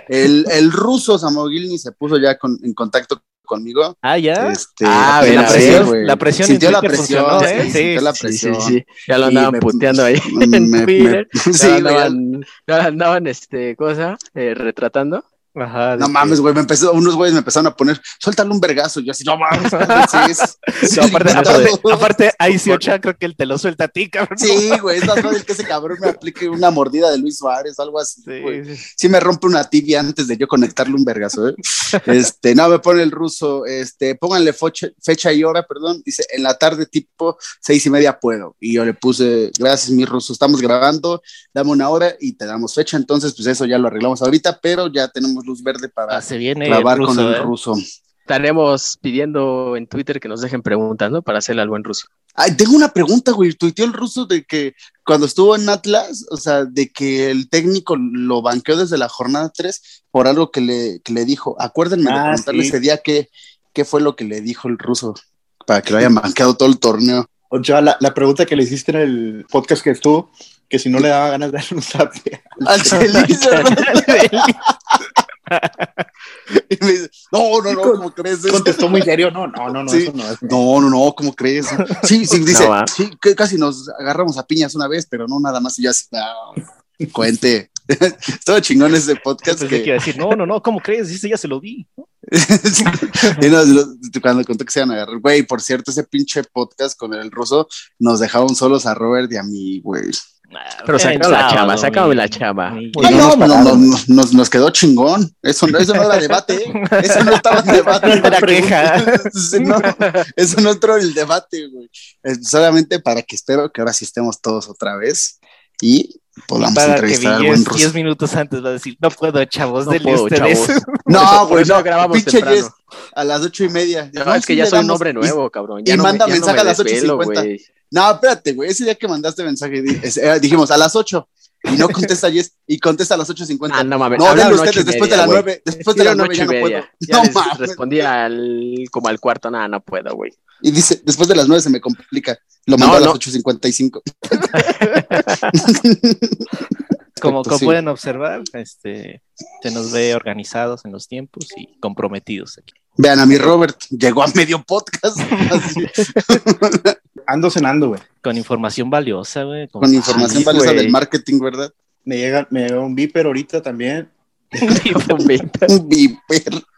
el, el ruso Samogilny se puso ya con- en contacto conmigo. Ah, ya. Este, Ah, apenas mira, sí. La presión Sintió la presión, funcionó, sí, ¿eh? sintió la Sí, sí, presión. sí. Ya lo andaban me- puteando ahí me- en me- Twitter. sí, ya, güey, andaban, andaban, este, cosa, eh, retratando. Ajá, No mames, güey, me empezó, unos güeyes me empezaron a poner, suéltale un vergazo. Yo así, no mames, sí, es- sí, No, aparte, limitado. aparte, aparte, ahí sí Ochoa creo que él te lo suelta a ti, cabrón. Sí, güey, es más fácil que ese cabrón me aplique una mordida de Luis Suárez, algo así. Sí, sí. sí me rompe una tibia antes de yo conectarle un vergazo, ¿eh? Este, no, me pone el ruso, este, pónganle fecha y hora, perdón, dice, en la tarde tipo seis y media puedo. Y yo le puse, gracias mi ruso, estamos grabando, dame una hora y te damos fecha, entonces pues eso ya lo arreglamos ahorita, pero ya tenemos luz verde para Ah, se viene grabar el con el ¿eh? ruso. Estaremos pidiendo en Twitter que nos dejen preguntas, ¿no? Para hacerle al buen ruso. Ay, tengo una pregunta, güey. Tuiteó el ruso de que cuando estuvo en Atlas, o sea, de que el técnico lo banqueó desde la jornada 3 por algo que le, que le dijo. Acuérdenme de Ah, preguntarle sí. ese día qué, qué fue lo que le dijo el ruso para que lo hayan banqueado todo el torneo. O sea, la, la pregunta que le hiciste en el podcast que estuvo, que si no le daba ganas de darle un zap. Y me dice, no, no, no, ¿cómo crees? Contestó muy serio, no, no, no, no, Sí. eso no es. No, no, no, ¿cómo crees? Sí, sí, dice, No, sí, que casi nos agarramos a piñas una vez, pero no nada más. Y yo así, no, cuente. Todo chingón ese podcast. Que que- decir, no, no, no, ¿cómo crees? Ese ya se lo vi. Sí. Y nos- lo- cuando contó que se iban a agarrar, güey, por cierto, ese pinche podcast con el ruso nos dejaron solos a Robert y a mí, güey. Pero sacaron la chama, sacaron mi- la chama. Y no no, nos no, no, nos, nos quedó chingón. Eso, no- eso no era debate, ¿eh? Eso no estaba en debate. Era queja. No, eso no entró en el debate, güey. Solamente para que espero que ahora sí estemos todos otra vez y podamos Para que entrevistar Villes ruso. 10 minutos antes va a decir, no puedo, chavos, No puedo, ustedes. chavos. No, güey, no, grabamos pinche temprano. Jess, a las ocho y media. No, es que sí ya soy un hombre y- nuevo, cabrón. y Ya no me- manda ya no mensaje me a las desvelo, 8:50. güey. No, espérate, güey. Ese día que mandaste mensaje, eh, dijimos a las 8 y no contesta Jess y contesta a las 8.50. Ah, no mames. no, ocho ustedes después de las güey. 9. Después de las Dieron 9 ya no puedo. Ya No mames. respondí al, como al cuarto, nada, no puedo, güey. Y dice, después de las 9 se me complica. Lo No, mandó a las no. 8.55. Como, Perfecto, como sí. pueden observar, este, se nos ve organizados en los tiempos y comprometidos aquí. Vean a mi Robert, llegó a medio podcast. Ando cenando, güey. Con información valiosa, güey. Con, con información Ay, valiosa güey. del marketing, ¿verdad? Me llega, me llega un viper ahorita también. Un viper.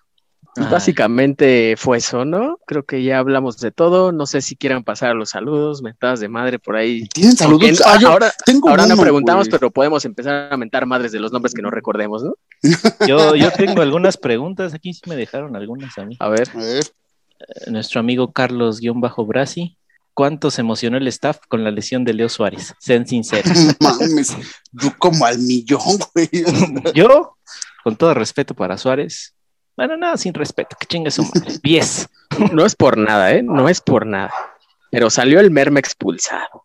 Pues Básicamente fue eso, ¿no? Creo que ya hablamos de todo. No sé si quieran pasar a los saludos, mentadas de madre por ahí. ¿Tienen saludos? Ah, yo ahora tengo ahora no preguntamos, güey. pero podemos empezar a mentar madres de los nombres que no recordemos, ¿no? Yo, yo tengo algunas preguntas, aquí sí me dejaron algunas a mí. A ver. A ver. Eh, Nuestro amigo Carlos-Brasi, ¿cuánto se emocionó el staff con la lesión de Leo Suárez? Sean sinceros. Mames, yo como al millón, güey. Yo, con todo respeto para Suárez, bueno, nada, sin respeto, que chingue su madre. 10. No es por nada, ¿eh? No es por nada. Pero salió el merme expulsado.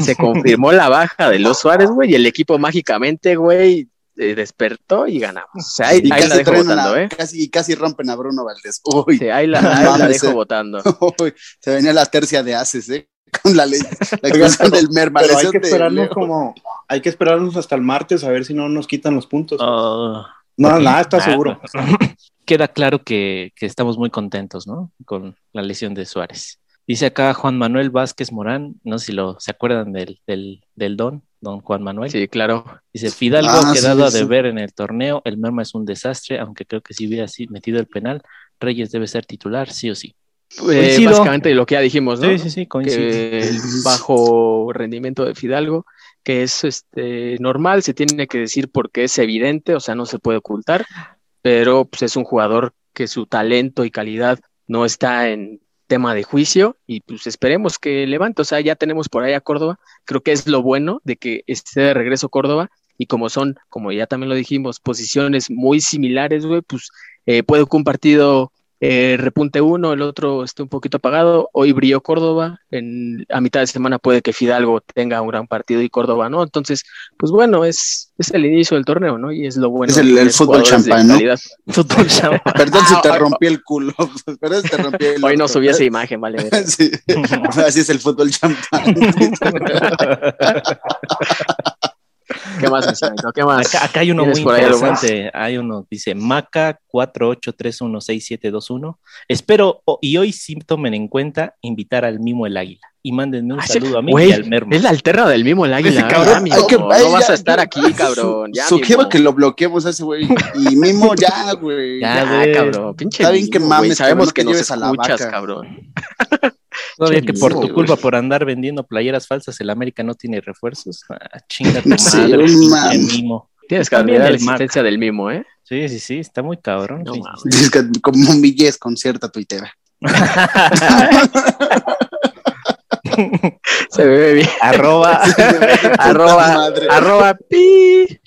Se confirmó la baja de los Suárez, güey, y el equipo mágicamente, güey, eh, despertó y ganamos. O sea, ahí, Y ahí la casi, dejo votando, ¿eh? casi, y casi rompen a Bruno Valdés. Uy, Sí, ahí la, ahí la dejo eh. votando. uy, se venía la tercia de Aces, ¿eh? Con la, ley, la del Merma. Pero hay que de esperarnos Leo. como, hay que esperarnos hasta el martes a ver si no nos quitan los puntos. Oh, no, nada, está ah, seguro. Queda claro que, que estamos muy contentos, ¿no? Con la lesión de Suárez. Dice acá Juan Manuel Vázquez Morán, no sé si lo, se acuerdan del, del, del don, don Juan Manuel. Sí, claro. Dice, Fidalgo Ah, ha quedado sí, a sí. deber en el torneo, el Merma es un desastre, aunque creo que si hubiera sido metido el penal, Reyes debe ser titular, sí o sí. Eh, básicamente lo que ya dijimos, ¿no? Sí, sí, sí, que el bajo rendimiento de Fidalgo, que es este normal, se tiene que decir porque es evidente, o sea, no se puede ocultar, pero pues, es un jugador que su talento y calidad no está en, tema de juicio y pues esperemos que levante. O sea, ya tenemos por ahí a Córdoba. Creo que es lo bueno de que esté de regreso Córdoba y como son, como ya también lo dijimos, posiciones muy similares, güey, pues eh, puede un partido eh, repunte uno, el otro esté un poquito apagado. Hoy brilló Córdoba, en, a mitad de semana puede que Fidalgo tenga un gran partido y Córdoba no. Entonces, pues bueno, es, es el inicio del torneo, ¿no? Y es lo bueno. Es el, el fútbol champán, ¿no? Fútbol champán. Perdón si te rompí el culo. Perdón si te rompí el Hoy no subí esa imagen, vale. Sí. Así es el fútbol champán. ¿Qué más? ¿Qué más? Acá, acá hay uno ¿Tienes muy interesante. Hay uno, dice Maca 48316721. Espero y hoy sí tomen en cuenta invitar al mimo el águila. Y mándenme un Ah, saludo a mí y al mermo. Es la alterna del mismo el águila. Ese cabrón, ya, que- no vas ya, a estar ya. aquí, cabrón. Ya, Sugiero Mimo. que lo bloqueemos a ese güey. Y Mimo, ya, güey. Ya, cabrón. Pinche Está bien que Mimo, mames, Sabemos cabrón, que no nos lleves a la escuchas, vaca. cabrón. Todavía que por tu güey. culpa, por andar vendiendo playeras falsas, el América no tiene refuerzos. Ah, chinga tu Sí, madre, man. mimo. Tienes que admirar la el existencia del mimo, ¿eh? Sí, sí, sí, está muy cabrón. No sí. que como un billete con cierta tuitera. Se ve bien. Arroba. arroba, madre. arroba, pi.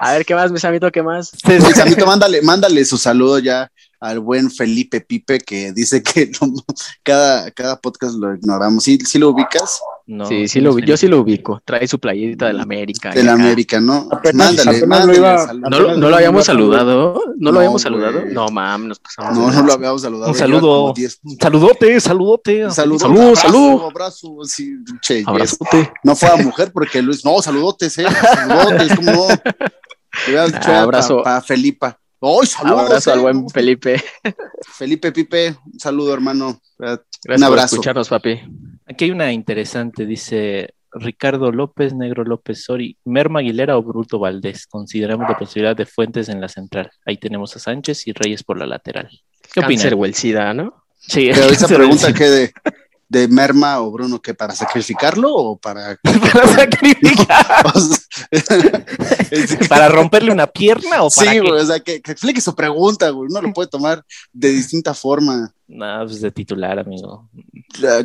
A ver, ¿qué más, mi Samito? ¿Qué más? Pues, Samito, mándale, mándale su saludo ya al buen Felipe Pipe que dice que no- cada, cada podcast lo ignoramos. ¿Sí, sí lo ubicas? No, sí, sí lo, yo sí lo ubico. Trae su playerita de la América. De y la acá. América, ¿no? Apenas- mándale, apenas lo mándale. iba- el saludo. ¿No, lo- no lo habíamos saludado? ¿No lo habíamos saludado? No, mam, nos pasamos. No, no lo habíamos saludado. Un saludo. como 10. Un Saludote, saludote. Saludo, Salud, abrazo, salud. abrazo, sí, che, yes. Abrazote. No fue a mujer porque Luis, no, saludotes, eh, saludotes, como dicho Ah, abrazo. para Felipa. ¡Ay, saludos! Abrazo eh! al buen Felipe. Felipe Pipe, un saludo, hermano. Gracias Un abrazo. por escucharnos, papi. Aquí hay una interesante, dice Ricardo López, Negro López Sori, Merma Aguilera o Bruto Valdés. Consideramos la posibilidad de Fuentes en la central. Ahí tenemos a Sánchez y Reyes por la lateral. ¿Qué Cáncer opinan? o el SIDA, ¿no? Sí, Pero esa pregunta que de, de Merma o Bruno, que para sacrificarlo o para para sacrificar, O sea, es que- para romperle una pierna o para sí, güey, o sea, que, que explique su pregunta, güey. Uno lo puede tomar de distinta forma. No, pues de titular, amigo.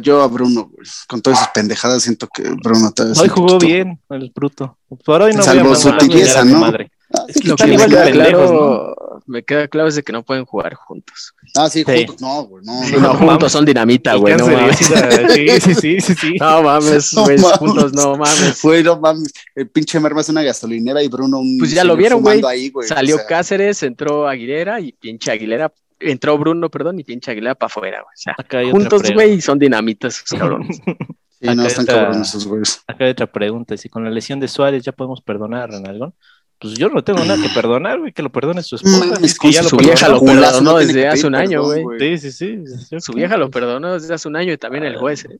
Yo a Bruno, güey, con todas sus pendejadas, siento que Bruno Hoy jugó bien el bruto. Por hoy no Salvo su tibieza, madre. Ah, Es que Lo que me queda, pendejos, ¿no? claro, me queda claro es de que no pueden jugar juntos. Ah, sí, Sí. juntos, no, güey, no. Sí, no. no, no juntos son dinamita, güey. No mames. Sí, sí, sí, sí, sí. No mames, güey. Juntos no mames. Güey, no mames, el pinche Merma es una gasolinera y Bruno un Pues ya lo vieron, güey. Salió o sea, Cáceres, entró Aguilera y pinche Aguilera. Entró Bruno, perdón, y pinche Aguilera para afuera, güey. O sea, Acá hay otra juntos, güey, son dinamitas esos cabrones. Sí, no, Acá están está- cabrones esos güeyes. Acá hay otra pregunta. Si con la lesión de Suárez ya podemos perdonar a Renalgón. Pues yo no tengo nada que perdonar, güey, que lo perdone su esposa. Mames, si es que con ya lo su vieja lo perdonó no desde hace un año, güey. Sí, sí, sí. Su vieja lo perdonó desde hace un año y también el juez. ¿eh?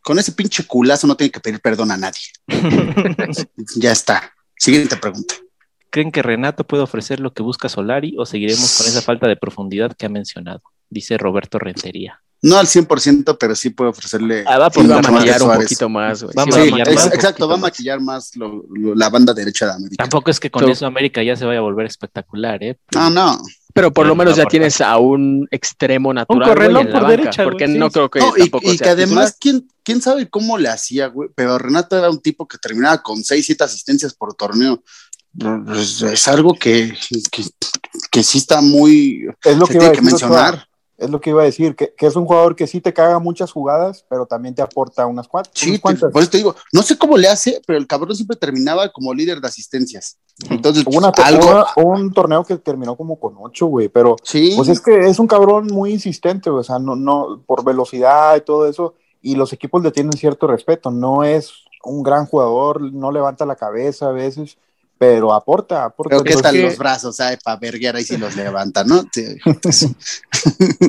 Con ese pinche culazo no tiene que pedir perdón a nadie. ya está. Siguiente pregunta. ¿Creen que Renato puede ofrecer lo que busca Solari o seguiremos con esa falta de profundidad que ha mencionado? Dice Roberto Rentería. No al 100%, pero sí puede ofrecerle. Ah, va a maquillar un poquito más, güey. Sí, un exacto, va a maquillar más lo- lo- la banda derecha de América. Tampoco es que con So- eso América ya se vaya a volver espectacular, ¿eh? No, no. Pero por lo menos ya tienes a un extremo natural correlón en la por banca, derecha, güey, porque sí, no sí. creo que No, y, tampoco y sea que además. ¿quién, quién sabe cómo le hacía, güey? Pero Renato era un tipo que terminaba con 6, 7 asistencias por torneo. Es, es algo que, que, que sí está muy. Es lo se que tiene que mencionar. Es lo que iba a decir, que, que es un jugador que sí te caga muchas jugadas, pero también te aporta unas, cuat- Sí, te- por eso te digo, no sé cómo le hace, pero el cabrón siempre terminaba como líder de asistencias. Entonces, Hubo una- algo. una- un torneo que terminó como con ocho, güey, pero Sí, pues es que es un cabrón muy insistente, o sea, no, no, por velocidad y todo eso, y los equipos le tienen cierto respeto, no es un gran jugador, no levanta la cabeza a veces, pero aporta, aporta. Pero qué que- los brazos, ¿sabes? Para verguear ahí si los levanta, ¿no? Sí.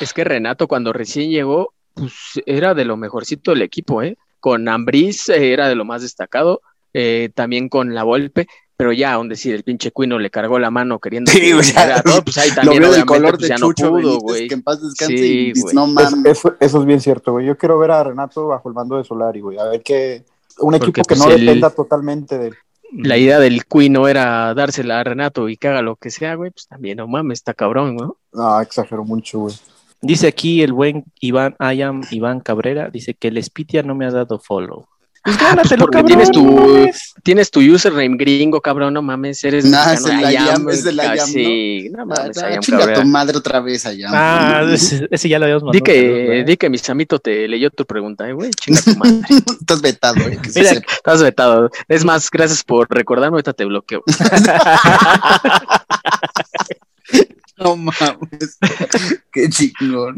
Es que Renato cuando recién llegó, pues era de lo mejorcito del equipo, ¿eh? Con Ambriz eh, era de lo más destacado, eh, también con la Volpe, pero ya, aún decir, el pinche Cuino le cargó la mano queriendo Sí, ya. hiciera todo, pues ahí Lo también veo del obviamente, color pues, de ya no pudo, güey. que en paz descanse Sí, y dices, güey. no es- mames. eso, eso es bien cierto, güey. Yo quiero ver a Renato bajo el mando de Solari, güey, a ver qué, un Porque, equipo que pues, no el- dependa totalmente de él. La idea del Cuino era dársela a Renato y que haga lo que sea, güey, pues también, no mames, está cabrón, ¿no? No, exagero mucho, güey. Dice aquí el buen Iván, Ayam, Iván Cabrera, dice que el Spitia no me ha dado follow. Pues gánatelo, porque cabrón, tienes tu, no mames. tienes tu username gringo, cabrón, no mames, eres Nah, mexicano, es el Ayam, es el Ayam, Sí, no Ah, mames, ah, Ayam chinga tu madre otra vez allá. Ah, ese, ese ya lo habíamos Di mandado. saludos, que, di que mi samito te leyó tu pregunta, eh, güey, chinga tu madre. Estás vetado, eh, que Mira. Estás vetado. Es más, gracias por recordarme, ahorita te bloqueo. No mames. Qué chingón.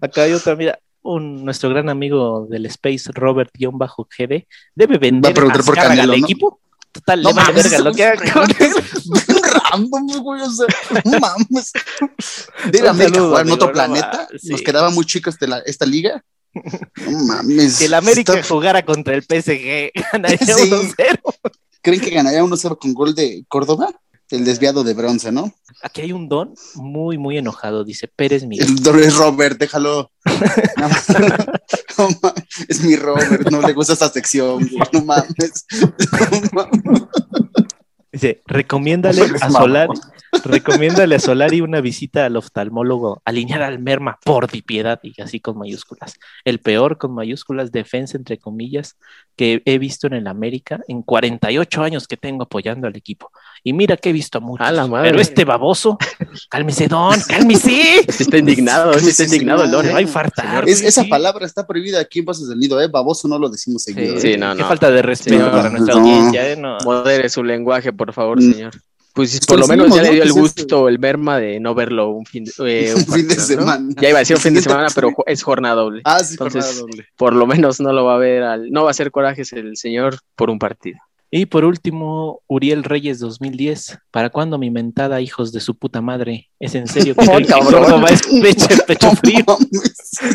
Acá hay otra, mira, un, nuestro gran amigo del Space, Robert-GD, debe vender preguntar por Azcárraga Canelo, al ¿no? equipo. Total, No le mames, verga lo que haga. Random, güey, o sea, no mames. De ir Un a América a jugar en otro planeta, nos sí. quedaba muy la- esta liga. No mames. Si el América Está- jugara contra el PSG, ganaría Sí. 1-0. ¿Creen que ganaría 1-0 con gol de Córdoba? El desviado de bronce, ¿no? Aquí hay un don muy, muy enojado. Dice Pérez Miguel. El don es Robert, déjalo. No, no mames, es mi Robert, no le gusta esta sección, no mames. No mames. Dice, recomiéndale a. Solari, recomiéndale a Solari una visita al oftalmólogo, alinear al merma por di piedad y así con mayúsculas. El peor con mayúsculas, defensa entre comillas, que he visto en el América en 48 años que tengo apoyando al equipo. Y mira que he visto a muchos. A la madre. Pero este baboso, cálmese, don, cálmese. Está indignado, está indignado el no, don. Se ¿eh? va a infartar. Es- esa palabra está prohibida aquí en Voces del Nido, ¿eh? Baboso no lo decimos seguido. ¿eh? Sí, no, Qué no. falta de respeto Sí, no, para nuestra no. audiencia, ¿eh? No. Modere su lenguaje, por favor, Mm. señor. Pues por lo menos ya le dio ¿no? el gusto el Berma de no verlo un fin de, eh, Un fin de ¿no? semana. Ya iba a decir un fin de semana, pero es jornada doble. Ah, sí, Entonces- jornada doble. Por lo menos no lo va a ver al, no va a hacer corajes el señor por un partido. Y por último, Uriel Reyes 2010. ¿Para cuándo mi mentada, hijos de su puta madre? ¿Es en serio que Oh. Córdoba es pecho, pecho frío?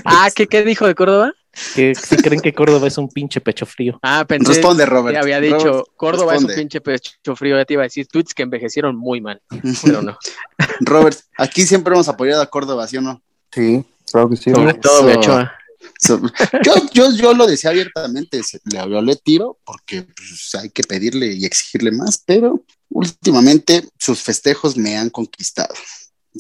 Ah, ¿qué, qué dijo de Córdoba? ¿Que si creen que Córdoba es un pinche pecho frío? Ah, pensé Responde, Robert. que había dicho Robert, Córdoba es un pinche pecho frío. Ya te iba a decir tweets que envejecieron muy mal, pero no. Robert, aquí siempre hemos apoyado a Córdoba, ¿sí o no? Sí, claro que sí. Sobre todo. Ochoa. So- yo, yo, yo lo decía abiertamente, le, yo le tiro porque pues, hay que pedirle y exigirle más, pero últimamente sus festejos me han conquistado.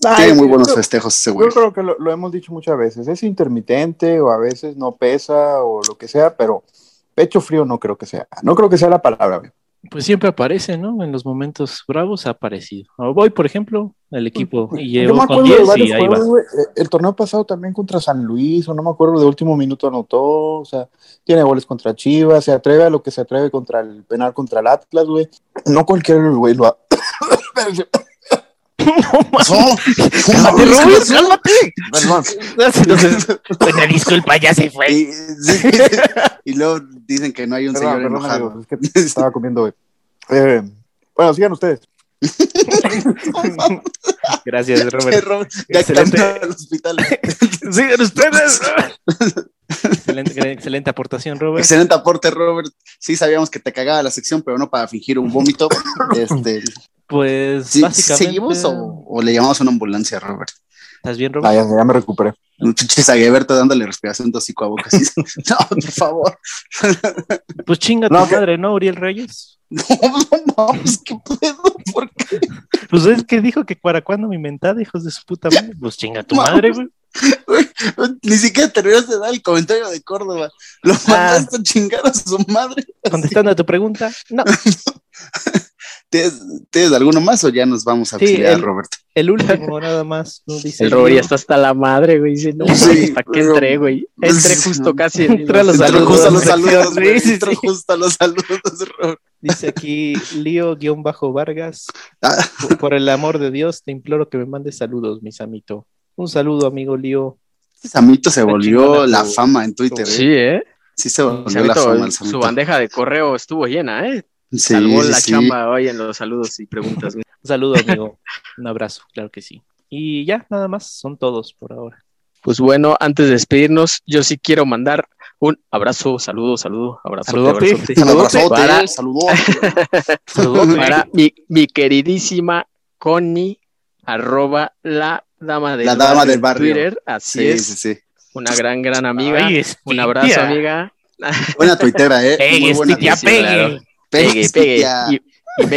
Ay, Tiene muy buenos festejos ese Yo creo que lo, lo hemos dicho muchas veces. Es intermitente o a veces no pesa o lo que sea, pero pecho frío no creo que sea. No creo que sea la palabra. Pues siempre aparece, ¿no? En los momentos bravos ha aparecido. Hoy, por ejemplo, el equipo y Yo llegó me con acuerdo de 10 varios y ahí juegos, va. Eh, El torneo pasado también contra San Luis, o no me acuerdo, de último minuto anotó. O sea, tiene goles contra Chivas, se atreve a lo que se atreve contra el penal contra el Atlas, güey. No cualquier güey lo ha. pasó? ¡Cálmate, Rubio, cálmate! Perdón. Entonces, disculpa, ya se fue. Y, sí, y luego dicen que no hay un Perdón, señor perdón, enojado. amigos, es que estaba comiendo, güey. Eh, bueno, sigan ustedes. Gracias, Robert. Ya Excelente. al hospital. Sigan ustedes. Excelente, excelente aportación, Robert. Excelente aporte, Robert. Sí, sabíamos que te cagaba la sección, pero no para fingir un vómito. Este, Pues sí, básicamente. ¿Seguimos o, o le llamamos a una ambulancia, Robert? ¿Estás bien, Ah, Robert? ya, ya me recuperé. Un pinche dándole respiración tóxico a boca. así. No, por favor. Pues chinga tu que- madre, ¿no, Uriel Reyes? No, no mames, ¿qué pedo? ¿Por qué? Pues es que dijo que para cuándo mi mentada, hijos de su puta madre. Pues chinga tu madre, güey. Ni siquiera terminaste de dar el comentario de Córdoba. Lo mandaste a chingar a su madre. Contestando a tu pregunta, no. ¿Tienes, tienes alguno más o ya nos vamos a Sí, auxiliar, el- Robert? El último, nada más. No dice El Robert ya está hasta la madre, güey. Dice, no, Sí, ¿para qué entré, güey? Entré justo casi. en Entré a los Entró justo a los saludos, saludos, sí, güey. sí, Entró sí. justo a los saludos, Robert. Dice aquí Lío-Vargas. Ah, Por- Por el amor de Dios, te imploro que me mandes saludos, mi Samito. Un saludo, amigo Lío. Samito se volvió la tu- fama en Twitter. ¿eh? Sí, ¿eh? Sí se volvió Samito, la fama el su Samito. bandeja de correo estuvo llena, ¿eh? Sí, Salvó sí, la sí. chamba hoy en los saludos y preguntas. Un saludo, amigo. Un abrazo, claro que sí. Y ya, nada más, son todos por ahora. Pues bueno, antes de despedirnos, yo sí quiero mandar un abrazo, saludo, saludo, abrazo. Saludote. Un abrazote, Para- saludos. Saludos. Para mi, mi queridísima Connie, arroba la dama del La dama barrio del barrio. Twitter, así Sí, es, sí, sí. una gran, gran amiga. Ay, un abrazo, amiga. Buena tuitera, ¿eh? Pegue, Muy buena tuitera. claro. pegue. Pegue, Pegue. Y.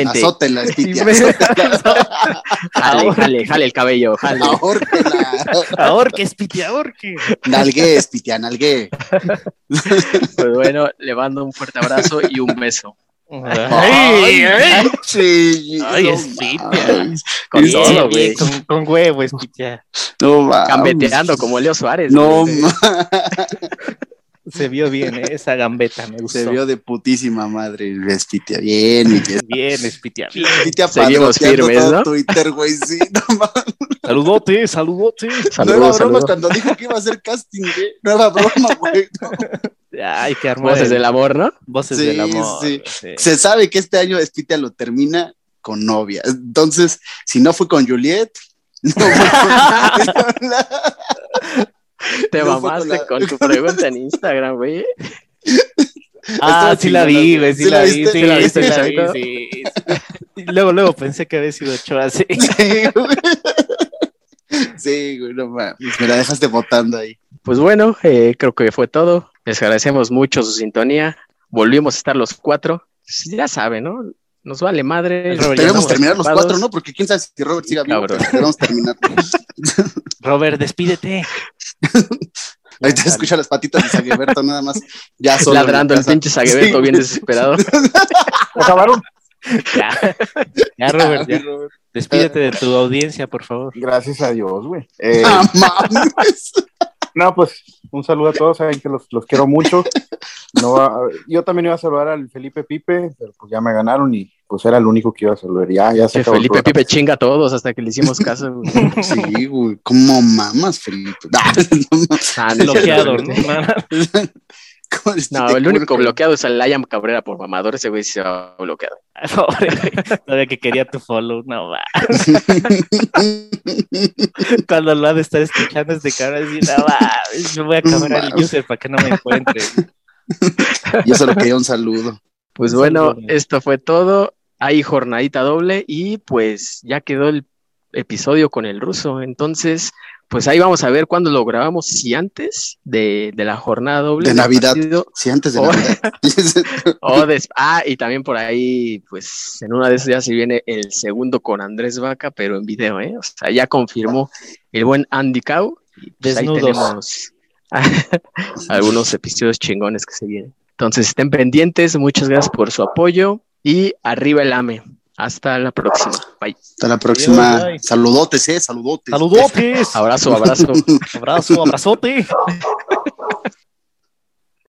Azótela, Spitia. Jale, jale, jale el cabello, jale. Ahórquela. Ahorque, Spiti, ahorque. Nalgué, Spitia, nalgué. Pues bueno, le mando un fuerte abrazo y un beso. Ay, ay, sí, ay, no. Con Bien, todo, bien, güey. con, con huevo. No mames. Gambeteando como Leo Suárez. No, Se vio bien, ¿eh? esa gambeta me gustó. se vio de putísima madre, Spitia. Bien. Bien, Spitia. Bien. Spitia Seguimos firmes, ¿no? Twitter, güey, sí, no mames. Saludote, saludote. Nueva Saludos, broma saludos. cuando dijo que iba a hacer casting, güey. Nueva broma, güey. no. Hay que armar. Voces el- del amor, ¿no? Voces Sí, del amor. sí. sí. Se sabe que este año Spitia lo termina con novia. Entonces, si no fue con Juliet, no fue con la- Te No fue mamaste con la- con tu pregunta en Instagram, güey. Ah, sí la vi, güey, sí, ¿Sí la vi, sí, ¿Sí la sí, viste, la vi, sí. Luego, luego pensé que había sido Ochoa, así. Sí, güey. Sí, güey, no mames. Me la dejaste votando ahí. Pues bueno, eh, creo que fue todo. Les agradecemos mucho su sintonía. Volvimos a estar los cuatro. Pues ya saben, ¿no? Nos vale madre. Estamos terminar los cuatro, ¿no? Porque quién sabe si Robert siga vivo, debemos terminar. Robert, despídete. Ahorita se escucha las patitas de Sagueberto nada más. Ya solo. Ladrando el pinche Sagueberto Sí. bien desesperado. Acabaron. Ya, ya Robert, ya. Despídete de tu audiencia, por favor. Gracias a Dios, güey. Eh, Ah, mames. No, pues un saludo a todos, saben que los, los quiero mucho. No, va- yo también iba a saludar al Felipe Pipe, pero pues ya me ganaron y pues era el único que iba a saludar. Ya, ya se acabó Felipe. Pipe chinga a todos hasta que le hicimos caso. güey. Sí, güey. ¿Cómo mamas, Felipe? Ah, no. Ah, no es Bloqueado, cierto, ¿no? güey. ¿Cómo este el único que- bloqueado es el Liam Cabrera por mamador. Ese güey se va bloqueado. Pobre. Todavía que quería tu follow, no va. Cuando lo ha de estar escuchando este cabrón, así, no va. Me voy a acabar el user para que no me encuentre. Yo solo quería un saludo. Pues Un bueno, saludo. esto fue todo. Hay jornadita doble y pues ya quedó el episodio con el ruso. Entonces, pues ahí vamos a ver cuándo lo grabamos, si antes de, de la jornada doble. De Navidad. partido, Sí, antes de Oh. Navidad. o des- ah, y también por ahí, pues en una de esas ya se viene el segundo con Andrés Vaca, pero en video, ¿eh? O sea, ya confirmó el buen Andy Cow. Pues ahí tenemos algunos episodios chingones que se vienen. Entonces estén pendientes, muchas gracias por su apoyo y arriba el AME. Hasta la próxima. Bye. Hasta la próxima. Bye. Saludotes, eh, saludotes. Saludotes. Abrazo, abrazo. Abrazo, abrazote.